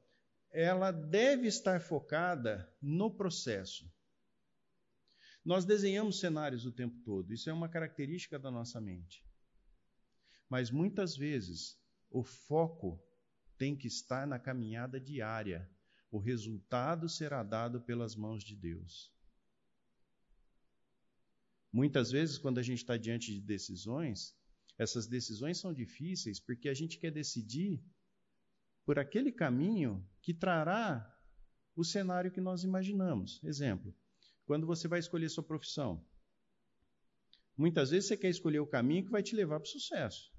ela deve estar focada no processo. Nós desenhamos cenários o tempo todo, isso é uma característica da nossa mente. Mas muitas vezes o foco tem que estar na caminhada diária, o resultado será dado pelas mãos de Deus. Muitas vezes, quando a gente está diante de decisões, essas decisões são difíceis porque a gente quer decidir por aquele caminho que trará o cenário que nós imaginamos. Exemplo, quando você vai escolher sua profissão. Muitas vezes você quer escolher o caminho que vai te levar para o sucesso.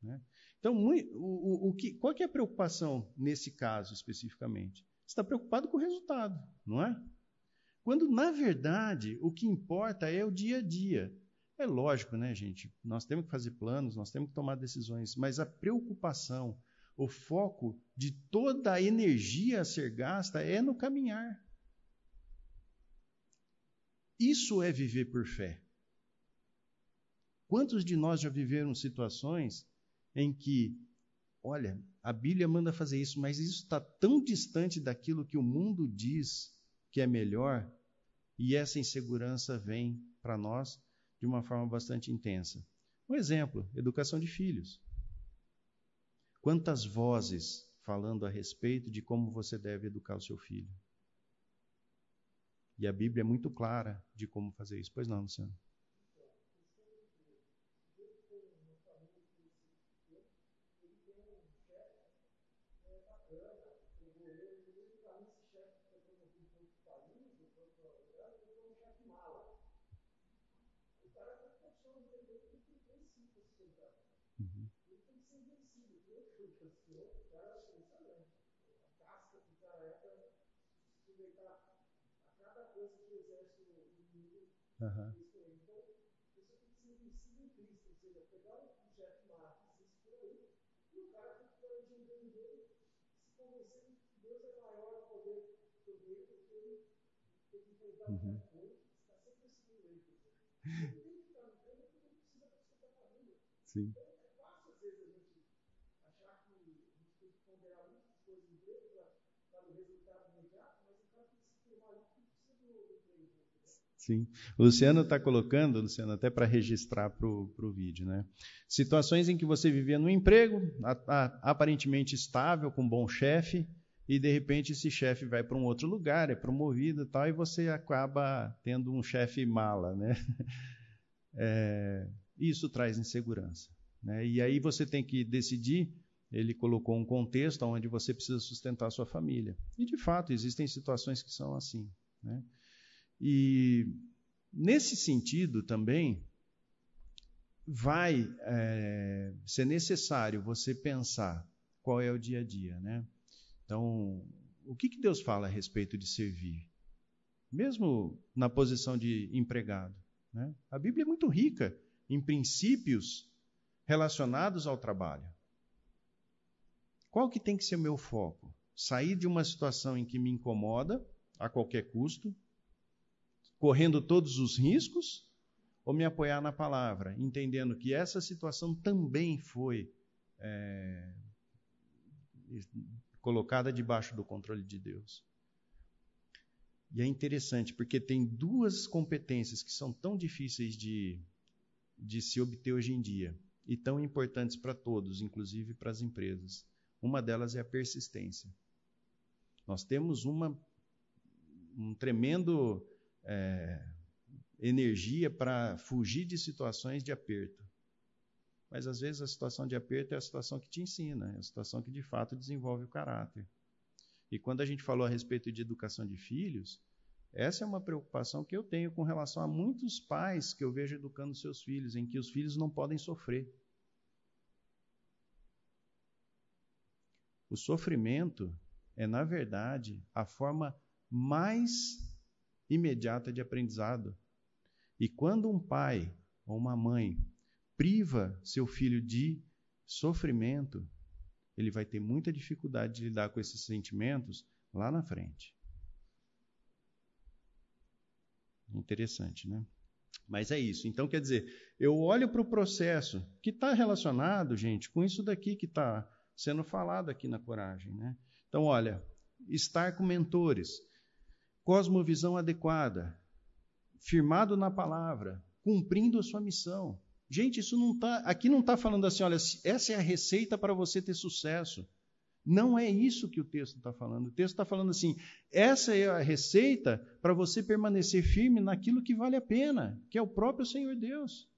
Né? Então, o, o, o que, qual que é a preocupação nesse caso especificamente? Você está preocupado com o resultado, não é? Quando, na verdade, o que importa é o dia a dia. É lógico, né, gente? Nós temos que fazer planos, nós temos que tomar decisões, mas a preocupação, o foco de toda a energia a ser gasta é no caminhar. Isso é viver por fé. Quantos de nós já viveram situações em que, olha, a Bíblia manda fazer isso, mas isso está tão distante daquilo que o mundo diz que é melhor, e essa insegurança vem para nós de uma forma bastante intensa. Um exemplo: educação de filhos. Quantas vozes falando a respeito de como você deve educar o seu filho? E a Bíblia é muito clara de como fazer isso. Pois não, Luciano? Então, você tem que ser vencido em ou seja, pegar e o cara que dinheiro dele, se convencer que Deus é maior poder do que ele tem que enfrentar uhum. coisa, está sempre porque ele precisa. Sim é fácil, às vezes, a gente achar que a gente tem que ponderar muitas coisas em Deus para o resultado imediato, mas o cara tem que se firmar ali porque precisa do, do treino. Sim. O Luciano está colocando, Luciano, até para registrar para o vídeo, né? Situações em que você vivia num emprego a, a, aparentemente estável, com um bom chefe, e de repente esse chefe vai para um outro lugar, é promovido e tal, e você acaba tendo um chefe mala, né? *laughs* É, isso traz insegurança. Né? E aí você tem que decidir. Ele colocou um contexto onde você precisa sustentar a sua família. E de fato existem situações que são assim. Né? E nesse sentido também, vai é, ser necessário você pensar qual é o dia a dia, né? Então, o que, que Deus fala a respeito de servir? Mesmo na posição de empregado. Né? A Bíblia é muito rica em princípios relacionados ao trabalho. Qual que tem que ser meu foco? Sair de uma situação em que me incomoda a qualquer custo, correndo todos os riscos, ou me apoiar na palavra, entendendo que essa situação também foi é, colocada debaixo do controle de Deus. E é interessante, porque tem duas competências que são tão difíceis de, de se obter hoje em dia e tão importantes para todos, inclusive para as empresas. Uma delas é a persistência. Nós temos uma um tremendo é, energia para fugir de situações de aperto. Mas às vezes a situação de aperto é a situação que te ensina, é a situação que de fato desenvolve o caráter. E quando a gente falou a respeito de educação de filhos, essa é uma preocupação que eu tenho com relação a muitos pais que eu vejo educando seus filhos, em que os filhos não podem sofrer. O sofrimento é, na verdade, a forma mais imediata de aprendizado. E quando um pai ou uma mãe priva seu filho de sofrimento, ele vai ter muita dificuldade de lidar com esses sentimentos lá na frente. Interessante, né? Mas é isso. Então, quer dizer, eu olho para o processo que está relacionado, gente, com isso daqui que está sendo falado aqui na coragem. Né? Então, olha, estar com mentores, cosmovisão adequada, firmado na palavra, cumprindo a sua missão. Gente, isso não tá, aqui não está falando assim, olha, essa é a receita para você ter sucesso. Não é isso que o texto está falando. O texto está falando assim: essa é a receita para você permanecer firme naquilo que vale a pena, que é o próprio Senhor Deus.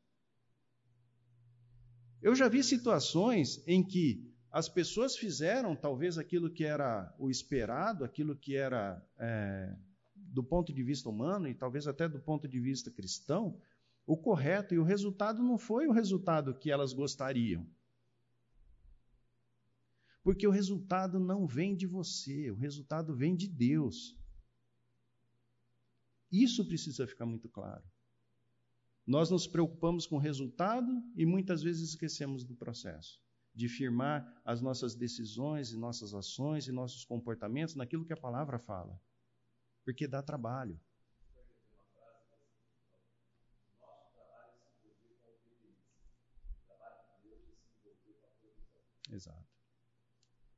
Eu já vi situações em que as pessoas fizeram talvez aquilo que era o esperado, aquilo que era é, do ponto de vista humano e talvez até do ponto de vista cristão, o correto, e o resultado não foi o resultado que elas gostariam. Porque o resultado não vem de você, o resultado vem de Deus. Isso precisa ficar muito claro. Nós nos preocupamos com o resultado e muitas vezes esquecemos do processo de firmar as nossas decisões e nossas ações e nossos comportamentos naquilo que a palavra fala. Porque dá trabalho. Exato.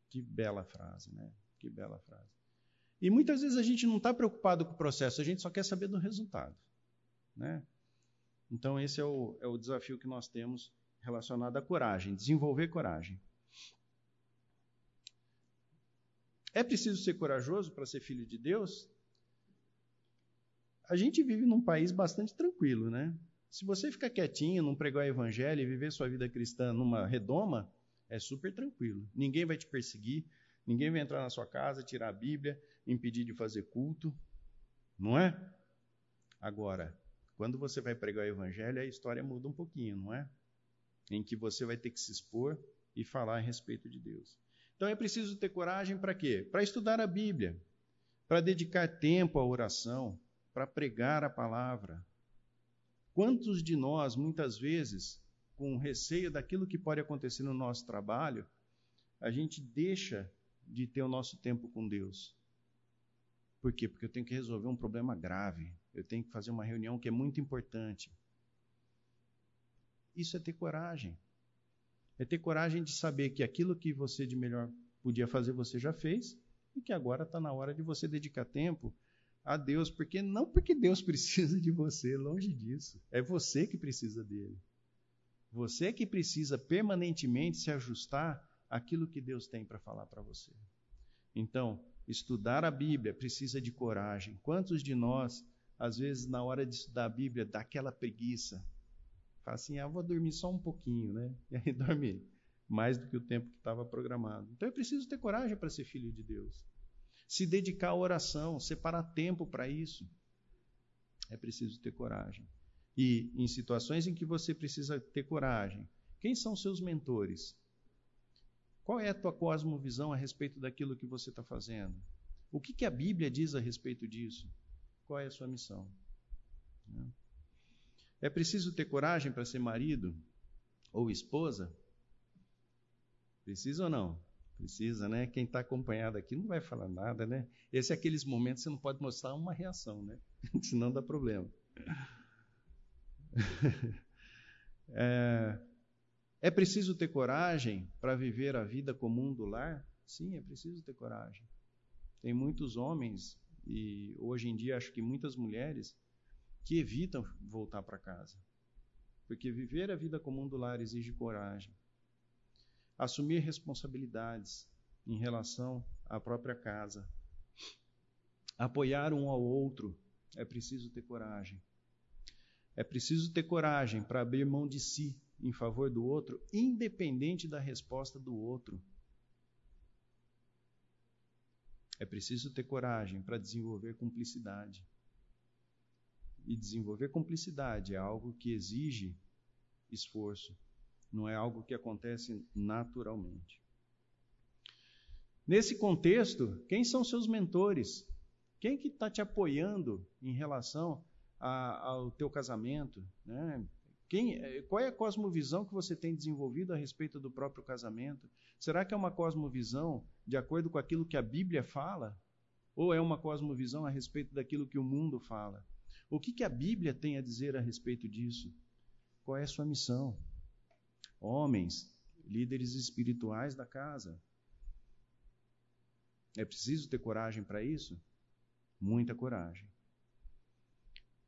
Que bela frase, né? Que bela frase. E muitas vezes a gente não está preocupado com o processo, a gente só quer saber do resultado. Né? Então, esse é o, é o desafio que nós temos relacionado à coragem, desenvolver coragem. É preciso ser corajoso para ser filho de Deus? A gente vive num país bastante tranquilo, né? Se você ficar quietinho, não pregar o evangelho e viver sua vida cristã numa redoma, é super tranquilo. Ninguém vai te perseguir, ninguém vai entrar na sua casa, tirar a Bíblia, impedir de fazer culto, não é? Agora, quando você vai pregar o evangelho, a história muda um pouquinho, não é? em que você vai ter que se expor e falar a respeito de Deus. Então é preciso ter coragem para quê? Para estudar a Bíblia, para dedicar tempo à oração, para pregar a palavra. Quantos de nós, muitas vezes, com receio daquilo que pode acontecer no nosso trabalho, a gente deixa de ter o nosso tempo com Deus? Por quê? Porque eu tenho que resolver um problema grave, eu tenho que fazer uma reunião que é muito importante. Isso é ter coragem. É ter coragem de saber que aquilo que você de melhor podia fazer, você já fez, e que agora está na hora de você dedicar tempo a Deus, porque não porque Deus *laughs* precisa de você, longe disso. É você que precisa dele. Você que precisa permanentemente se ajustar àquilo que Deus tem para falar para você. Então, estudar a Bíblia precisa de coragem. Quantos de nós, às vezes, na hora de estudar a Bíblia, dá aquela preguiça? Fala assim, ah, vou dormir só um pouquinho, né? *laughs* E aí dorme mais do que o tempo que estava programado. Então é preciso ter coragem para ser filho de Deus. Se dedicar à oração, separar tempo para isso. É preciso ter coragem. E em situações em que você precisa ter coragem, quem são seus mentores? Qual é a tua cosmovisão a respeito daquilo que você está fazendo? O que, que a Bíblia diz a respeito disso? Qual é a sua missão? É preciso ter coragem para ser marido ou esposa? Precisa ou não? Precisa, né? Quem está acompanhado aqui não vai falar nada, né? Esse é aqueles momentos que você não pode mostrar uma reação, né? *laughs* Senão dá problema. *laughs* É, é preciso ter coragem para viver a vida comum do lar? Sim, é preciso ter coragem. Tem muitos homens, e hoje em dia acho que muitas mulheres, que evitam voltar para casa. Porque viver a vida comum do lar exige coragem assumir responsabilidades em relação à própria casa. Apoiar um ao outro é preciso ter coragem. É preciso ter coragem para abrir mão de si em favor do outro, independente da resposta do outro. É preciso ter coragem para desenvolver cumplicidade. E desenvolver cumplicidade é algo que exige esforço não é algo que acontece naturalmente. Nesse contexto, quem são seus mentores? Quem que está te apoiando em relação a, ao teu casamento? Né? Quem, qual é a cosmovisão que você tem desenvolvido a respeito do próprio casamento? Será que é uma cosmovisão de acordo com aquilo que a Bíblia fala? Ou é uma cosmovisão a respeito daquilo que o mundo fala? O que, que a Bíblia tem a dizer a respeito disso? Qual é a sua missão? Homens, líderes espirituais da casa. É preciso ter coragem para isso? Muita coragem.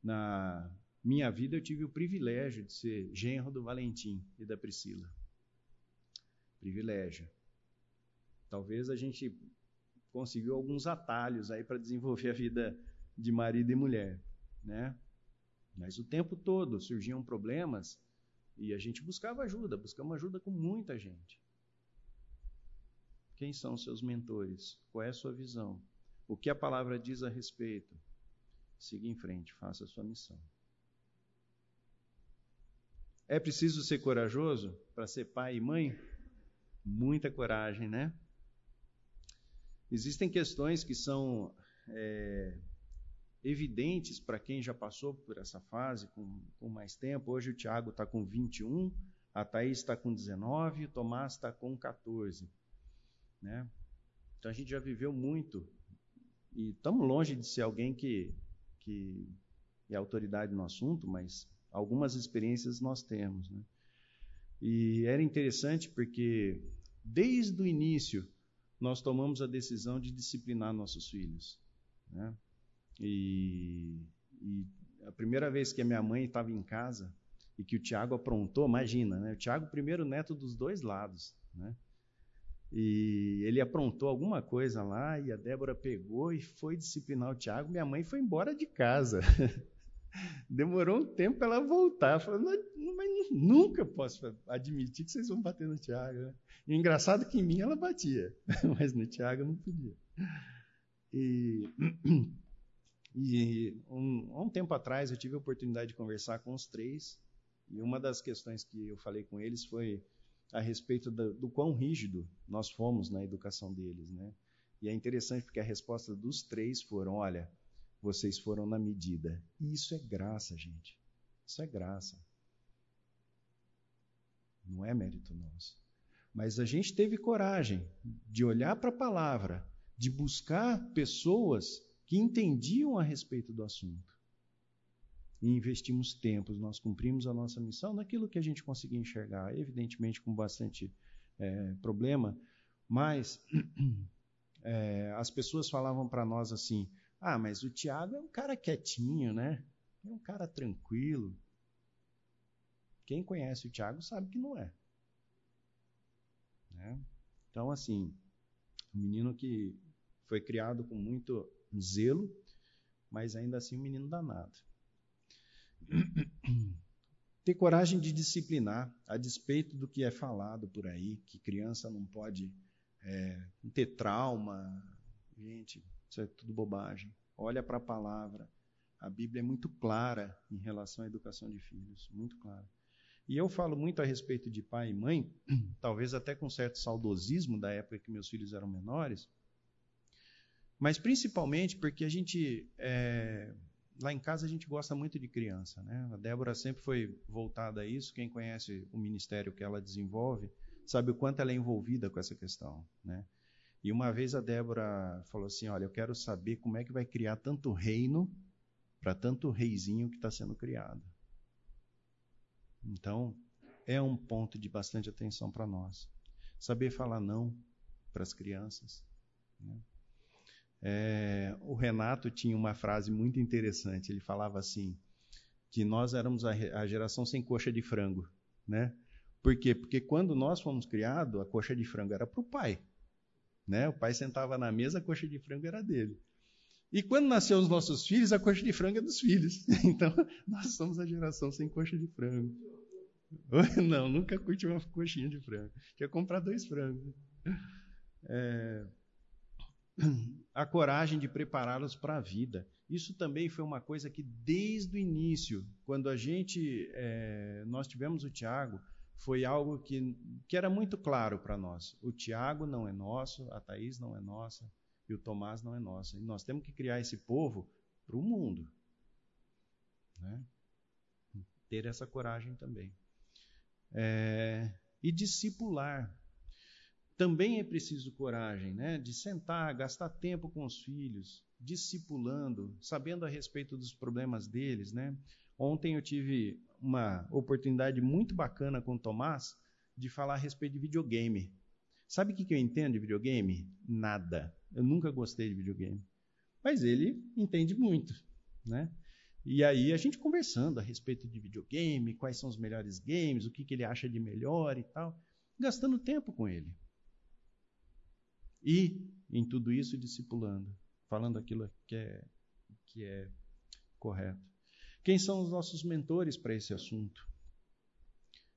Na minha vida, eu tive o privilégio de ser genro do Valentim e da Priscila. Privilégio. Talvez a gente conseguiu alguns atalhos aí para desenvolver a vida de marido e mulher, né? Mas o tempo todo surgiam problemas e a gente buscava ajuda, buscamos ajuda com muita gente. Quem são seus mentores? Qual é a sua visão? O que a palavra diz a respeito? Siga em frente, faça a sua missão. É preciso ser corajoso para ser pai e mãe? Muita coragem, né? Existem questões que são é, evidentes para quem já passou por essa fase com, com mais tempo. Hoje o Tiago está com 21, a Thaís está com 19, o Tomás está com 14. Né? Então a gente já viveu muito e estamos longe de ser alguém que, que é autoridade no assunto, mas algumas experiências nós temos. Né? E era interessante porque desde o início nós tomamos a decisão de disciplinar nossos filhos. Né? E, e a primeira vez que a minha mãe estava em casa e que o Tiago aprontou, imagina, né? O Tiago, primeiro neto dos dois lados, né? E ele aprontou alguma coisa lá e a Débora pegou e foi disciplinar o Tiago. Minha mãe foi embora de casa. *laughs* Demorou um tempo para ela voltar. Falou, mas nunca posso admitir que vocês vão bater no Tiago. Né? Engraçado que em mim ela batia, *laughs* mas no Tiago não podia. E *clears throat* E um, um tempo atrás eu tive a oportunidade de conversar com os três, e uma das questões que eu falei com eles foi a respeito do, do quão rígido nós fomos na educação deles. Né? E é interessante porque a resposta dos três foram: olha, vocês foram na medida. E isso é graça, gente. Isso é graça. Não é mérito nosso. Mas a gente teve coragem de olhar para a palavra, de buscar pessoas que entendiam a respeito do assunto. E investimos tempos, nós cumprimos a nossa missão naquilo que a gente conseguia enxergar, evidentemente com bastante é, problema, mas *clears throat* é, as pessoas falavam para nós assim: ah, mas o Tiago é um cara quietinho, né? É um cara tranquilo. Quem conhece o Tiago sabe que não é. Né? Então, assim, um menino que foi criado com muito zelo, mas ainda assim um menino danado. *clears throat* Ter coragem de disciplinar, a despeito do que é falado por aí, que criança não pode é, ter trauma. Gente, isso é tudo bobagem. Olha para a palavra, a Bíblia é muito clara em relação à educação de filhos, muito clara. E eu falo muito a respeito de pai e mãe, *clears throat* talvez até com certo saudosismo da época que meus filhos eram menores, mas principalmente porque a gente, é, lá em casa, a gente gosta muito de criança. Né? A Débora sempre foi voltada a isso. Quem conhece o ministério que ela desenvolve sabe o quanto ela é envolvida com essa questão. Né? E uma vez a Débora falou assim: Olha, eu quero saber como é que vai criar tanto reino para tanto reizinho que está sendo criado. Então, é um ponto de bastante atenção para nós. Saber falar não para as crianças. Né? É, o Renato tinha uma frase muito interessante. Ele falava assim: que nós éramos a, a geração sem coxa de frango. Né? Por quê? Porque quando nós fomos criados, a coxa de frango era para o pai. Né? O pai sentava na mesa, a coxa de frango era dele. E quando nasceu os nossos filhos, a coxa de frango é dos filhos. *laughs* Então, nós somos a geração sem coxa de frango. Não, nunca curti uma coxinha de frango. Quer comprar dois frangos. É... A coragem de prepará-los para a vida. Isso também foi uma coisa que, desde o início, quando a gente, é... nós tivemos o Tiago, foi algo que, que era muito claro para nós. O Tiago não é nosso, a Thaís não é nossa, e o Tomás não é nosso. E nós temos que criar esse povo para o mundo. Né? Ter essa coragem também. É, e discipular. Também é preciso coragem, né? De sentar, gastar tempo com os filhos, discipulando, sabendo a respeito dos problemas deles, né? Ontem eu tive uma oportunidade muito bacana com o Tomás de falar a respeito de videogame. Sabe o que eu entendo de videogame? Nada. Eu nunca gostei de videogame. Mas ele entende muito, né? E aí a gente conversando a respeito de videogame, quais são os melhores games, o que, que ele acha de melhor e tal, gastando tempo com ele. E, em tudo isso, discipulando, falando aquilo que é, que é correto. Quem são os nossos mentores para esse assunto?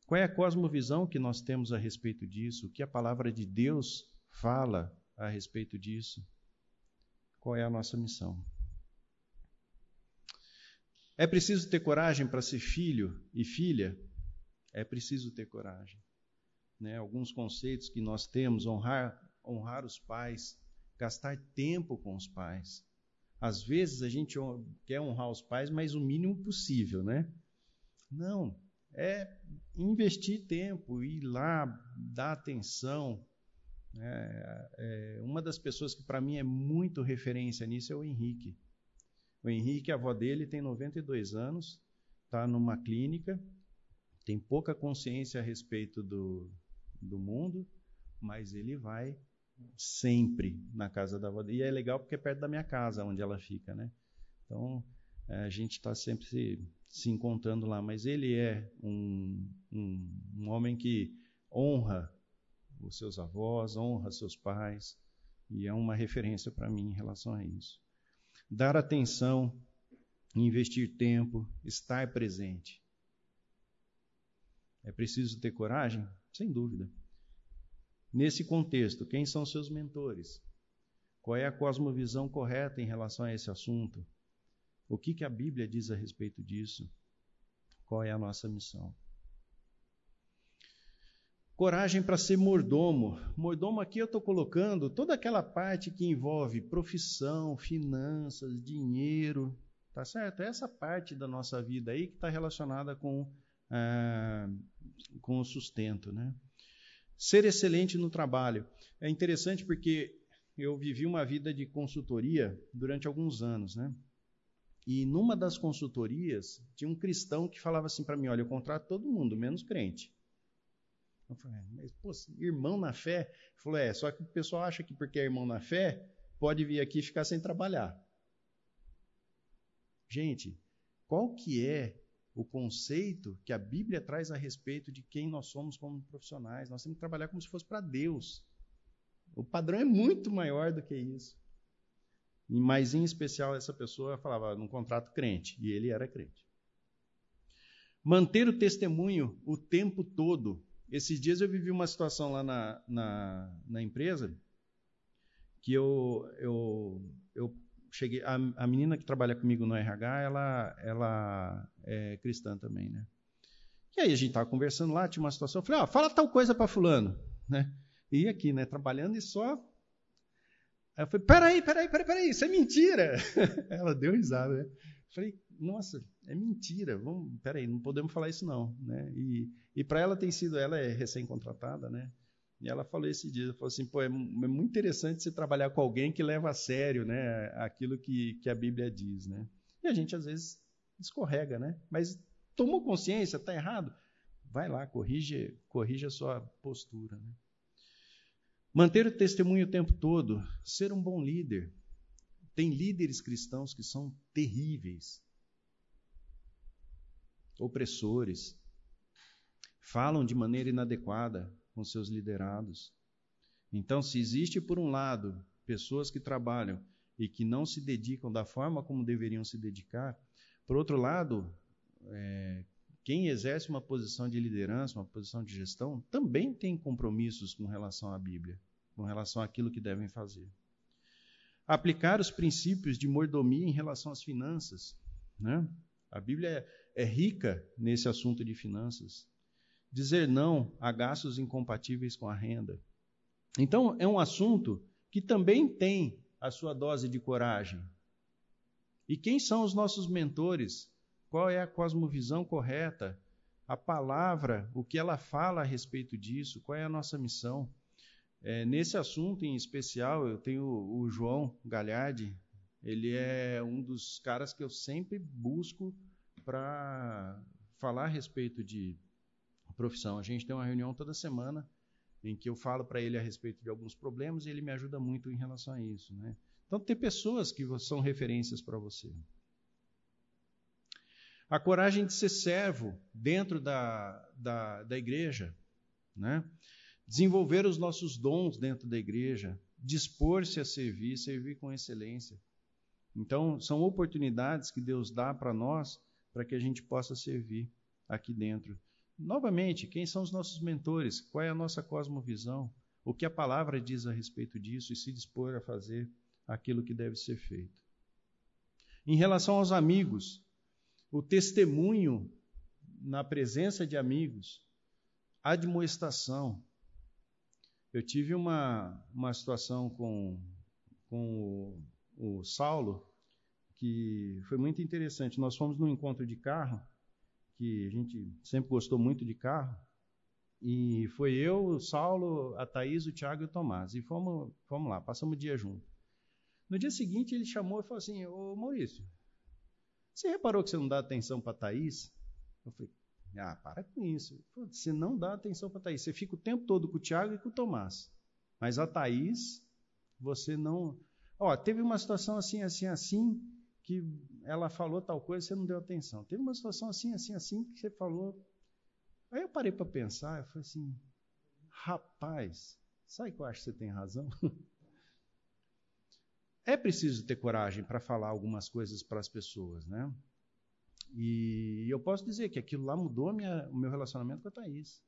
Qual é a cosmovisão que nós temos a respeito disso? O que a palavra de Deus fala a respeito disso? Qual é a nossa missão? É preciso ter coragem para ser filho e filha? É preciso ter coragem. Né? Alguns conceitos que nós temos: honrar, honrar os pais, gastar tempo com os pais. Às vezes a gente quer honrar os pais, mas o mínimo possível, né? Não, é investir tempo, ir lá, dar atenção. É, é, uma das pessoas que para mim é muito referência nisso é o Henrique. O Henrique, a avó dele, tem 92 anos, está numa clínica, tem pouca consciência a respeito do, do mundo, mas ele vai sempre na casa da avó. E é legal porque é perto da minha casa, onde ela fica, né? Então, é, a gente está sempre se, se encontrando lá. Mas ele é um, um, um homem que honra os seus avós, honra seus pais, e é uma referência para mim em relação a isso dar atenção, investir tempo, estar presente. É preciso ter coragem? Sem dúvida. Nesse contexto, quem são seus mentores? Qual é a cosmovisão correta em relação a esse assunto? O que, que a Bíblia diz a respeito disso? Qual é a nossa missão? Coragem para ser mordomo. Mordomo aqui eu estou colocando toda aquela parte que envolve profissão, finanças, dinheiro, tá certo? É essa parte da nossa vida aí que está relacionada com, ah, com o sustento, né? Ser excelente no trabalho. É interessante porque eu vivi uma vida de consultoria durante alguns anos, né? E numa das consultorias tinha um cristão que falava assim para mim: olha, eu contrato todo mundo, menos crente. Eu falei, é, mas, pô, irmão na fé? Ele falou, é, só que o pessoal acha que porque é irmão na fé, pode vir aqui e ficar sem trabalhar. Gente, qual que é o conceito que a Bíblia traz a respeito de quem nós somos como profissionais? Nós temos que trabalhar como se fosse para Deus. O padrão é muito maior do que isso. E mais em especial essa pessoa falava num contrato crente, e ele era crente. Manter o testemunho o tempo todo esses dias eu vivi uma situação lá na, na, na empresa que eu, eu, eu cheguei, a, a, menina que trabalha comigo no RH, ela, ela é cristã também, né? E aí a gente estava conversando lá, tinha uma situação, eu falei, ó, fala tal coisa para fulano, né? E aqui, né, trabalhando e só... Aí eu falei, peraí, peraí, peraí, peraí, isso é mentira! *laughs* ela deu risada, né? Eu falei, nossa, é mentira, vamos, peraí, não podemos falar isso não, né? E, e para ela tem sido, ela é recém-contratada, né? E ela falou esse dia, falou assim, pô, é, é, muito interessante você trabalhar com alguém que leva a sério, né, aquilo que, que a Bíblia diz, né? E a gente às vezes escorrega, né? Mas tomou consciência, está errado, vai lá, corrige, corrige a sua postura, né? Manter o testemunho o tempo todo, ser um bom líder. Tem líderes cristãos que são terríveis, opressores, falam de maneira inadequada, com seus liderados. Então, se existe, por um lado, pessoas que trabalham e que não se dedicam da forma como deveriam se dedicar, por outro lado, é, quem exerce uma posição de liderança, uma posição de gestão, também tem compromissos com relação à Bíblia, com relação àquilo que devem fazer. Aplicar os princípios de mordomia em relação às finanças. Né? A Bíblia é, é rica nesse assunto de finanças dizer não a gastos incompatíveis com a renda. Então, é um assunto que também tem a sua dose de coragem. E quem são os nossos mentores? Qual é a cosmovisão correta? A palavra, o que ela fala a respeito disso? Qual é a nossa missão? É, nesse assunto em especial, eu tenho o João Galhardi, ele é um dos caras que eu sempre busco para falar a respeito de profissão. A gente tem uma reunião toda semana em que eu falo para ele a respeito de alguns problemas e ele me ajuda muito em relação a isso. Né? Então, ter pessoas que são referências para você. A coragem de ser servo dentro da, da, da igreja. Né? Desenvolver os nossos dons dentro da igreja. Dispor-se a servir, servir com excelência. Então, são oportunidades que Deus dá para nós para que a gente possa servir aqui dentro Novamente, quem são os nossos mentores? Qual é a nossa cosmovisão? O que a palavra diz a respeito disso e se dispor a fazer aquilo que deve ser feito. Em relação aos amigos, o testemunho na presença de amigos, admoestação. Eu tive uma, uma situação com, com o, o Saulo que foi muito interessante. Nós fomos num encontro de carro que a gente sempre gostou muito de carro. E foi eu, o Saulo, a Thaís, o Tiago e o Tomás. E fomos, fomos lá, passamos o dia junto. No dia seguinte, ele chamou e falou assim: Ô Maurício, você reparou que você não dá atenção para a Thaís? Eu falei: Ah, para com isso. Falei, você não dá atenção para a Thaís. Você fica o tempo todo com o Tiago e com o Tomás. Mas a Thaís, você não. Ó, teve uma situação assim, assim, assim que ela falou tal coisa, você não deu atenção. Teve uma situação assim, assim, assim, que você falou. Aí eu parei para pensar, eu falei assim, rapaz, sabe que eu acho que você tem razão? *laughs* é preciso ter coragem para falar algumas coisas para as pessoas, né? E eu posso dizer que aquilo lá mudou minha, o meu relacionamento com a Thaís.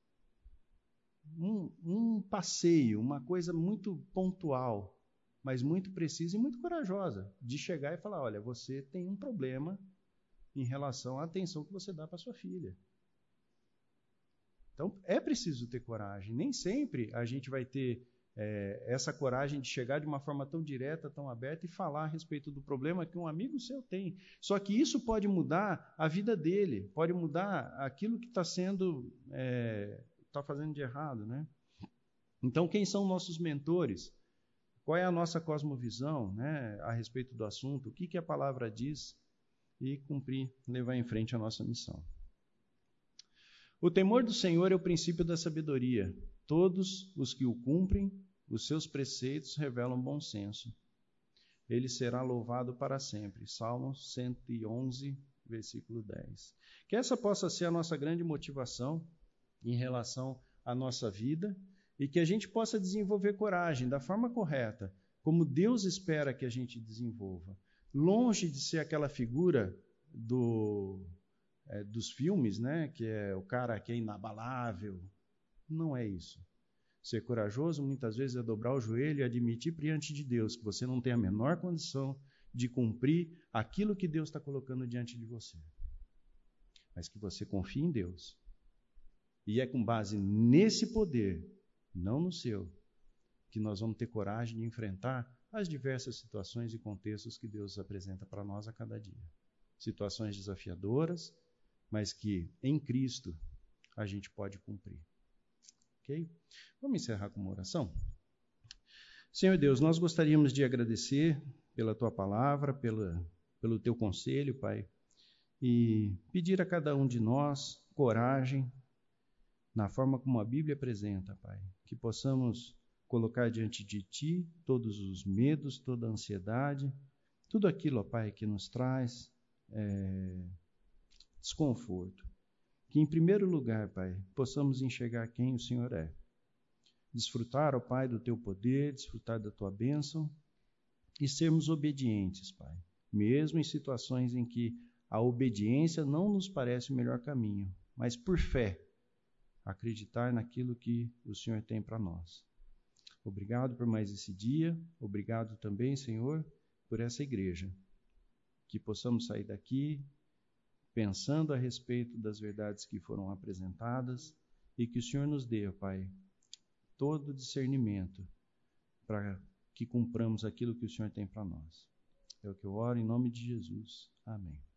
Um, um passeio, uma coisa muito pontual, mas muito precisa e muito corajosa, de chegar e falar: olha, você tem um problema em relação à atenção que você dá para sua filha. Então, é preciso ter coragem. Nem sempre a gente vai ter é, essa coragem de chegar de uma forma tão direta, tão aberta e falar a respeito do problema que um amigo seu tem. Só que isso pode mudar a vida dele, pode mudar aquilo que está sendo, está é, tá fazendo de errado, né? Então, quem são nossos mentores? Qual é a nossa cosmovisão né, a respeito do assunto? O que, que a palavra diz? E cumprir, levar em frente a nossa missão. O temor do Senhor é o princípio da sabedoria. Todos os que o cumprem, os seus preceitos revelam bom senso. Ele será louvado para sempre. Salmos 111, versículo 10. Que essa possa ser a nossa grande motivação em relação à nossa vida e que a gente possa desenvolver coragem da forma correta, como Deus espera que a gente desenvolva. Longe de ser aquela figura do, é, dos filmes, né, que é o cara que é inabalável. Não é isso. Ser corajoso muitas vezes é dobrar o joelho e admitir diante de Deus que você não tem a menor condição de cumprir aquilo que Deus está colocando diante de você. Mas que você confie em Deus. E é com base nesse poder, não no seu, que nós vamos ter coragem de enfrentar as diversas situações e contextos que Deus apresenta para nós a cada dia. Situações desafiadoras, mas que em Cristo a gente pode cumprir. Ok? Vamos encerrar com uma oração? Senhor Deus, nós gostaríamos de agradecer pela tua palavra, pela, pelo teu conselho, Pai, e pedir a cada um de nós coragem na forma como a Bíblia apresenta, Pai, que possamos colocar diante de Ti todos os medos, toda a ansiedade, tudo aquilo, ó Pai, que nos traz é, desconforto. Que, em primeiro lugar, Pai, possamos enxergar quem o Senhor é. Desfrutar, ó Pai, do Teu poder, desfrutar da Tua bênção e sermos obedientes, Pai, mesmo em situações em que a obediência não nos parece o melhor caminho, mas por fé, acreditar naquilo que o Senhor tem para nós. Obrigado por mais esse dia, obrigado também, Senhor, por essa igreja. Que possamos sair daqui pensando a respeito das verdades que foram apresentadas e que o Senhor nos dê, Pai, todo discernimento para que cumpramos aquilo que o Senhor tem para nós. É o que eu oro em nome de Jesus. Amém.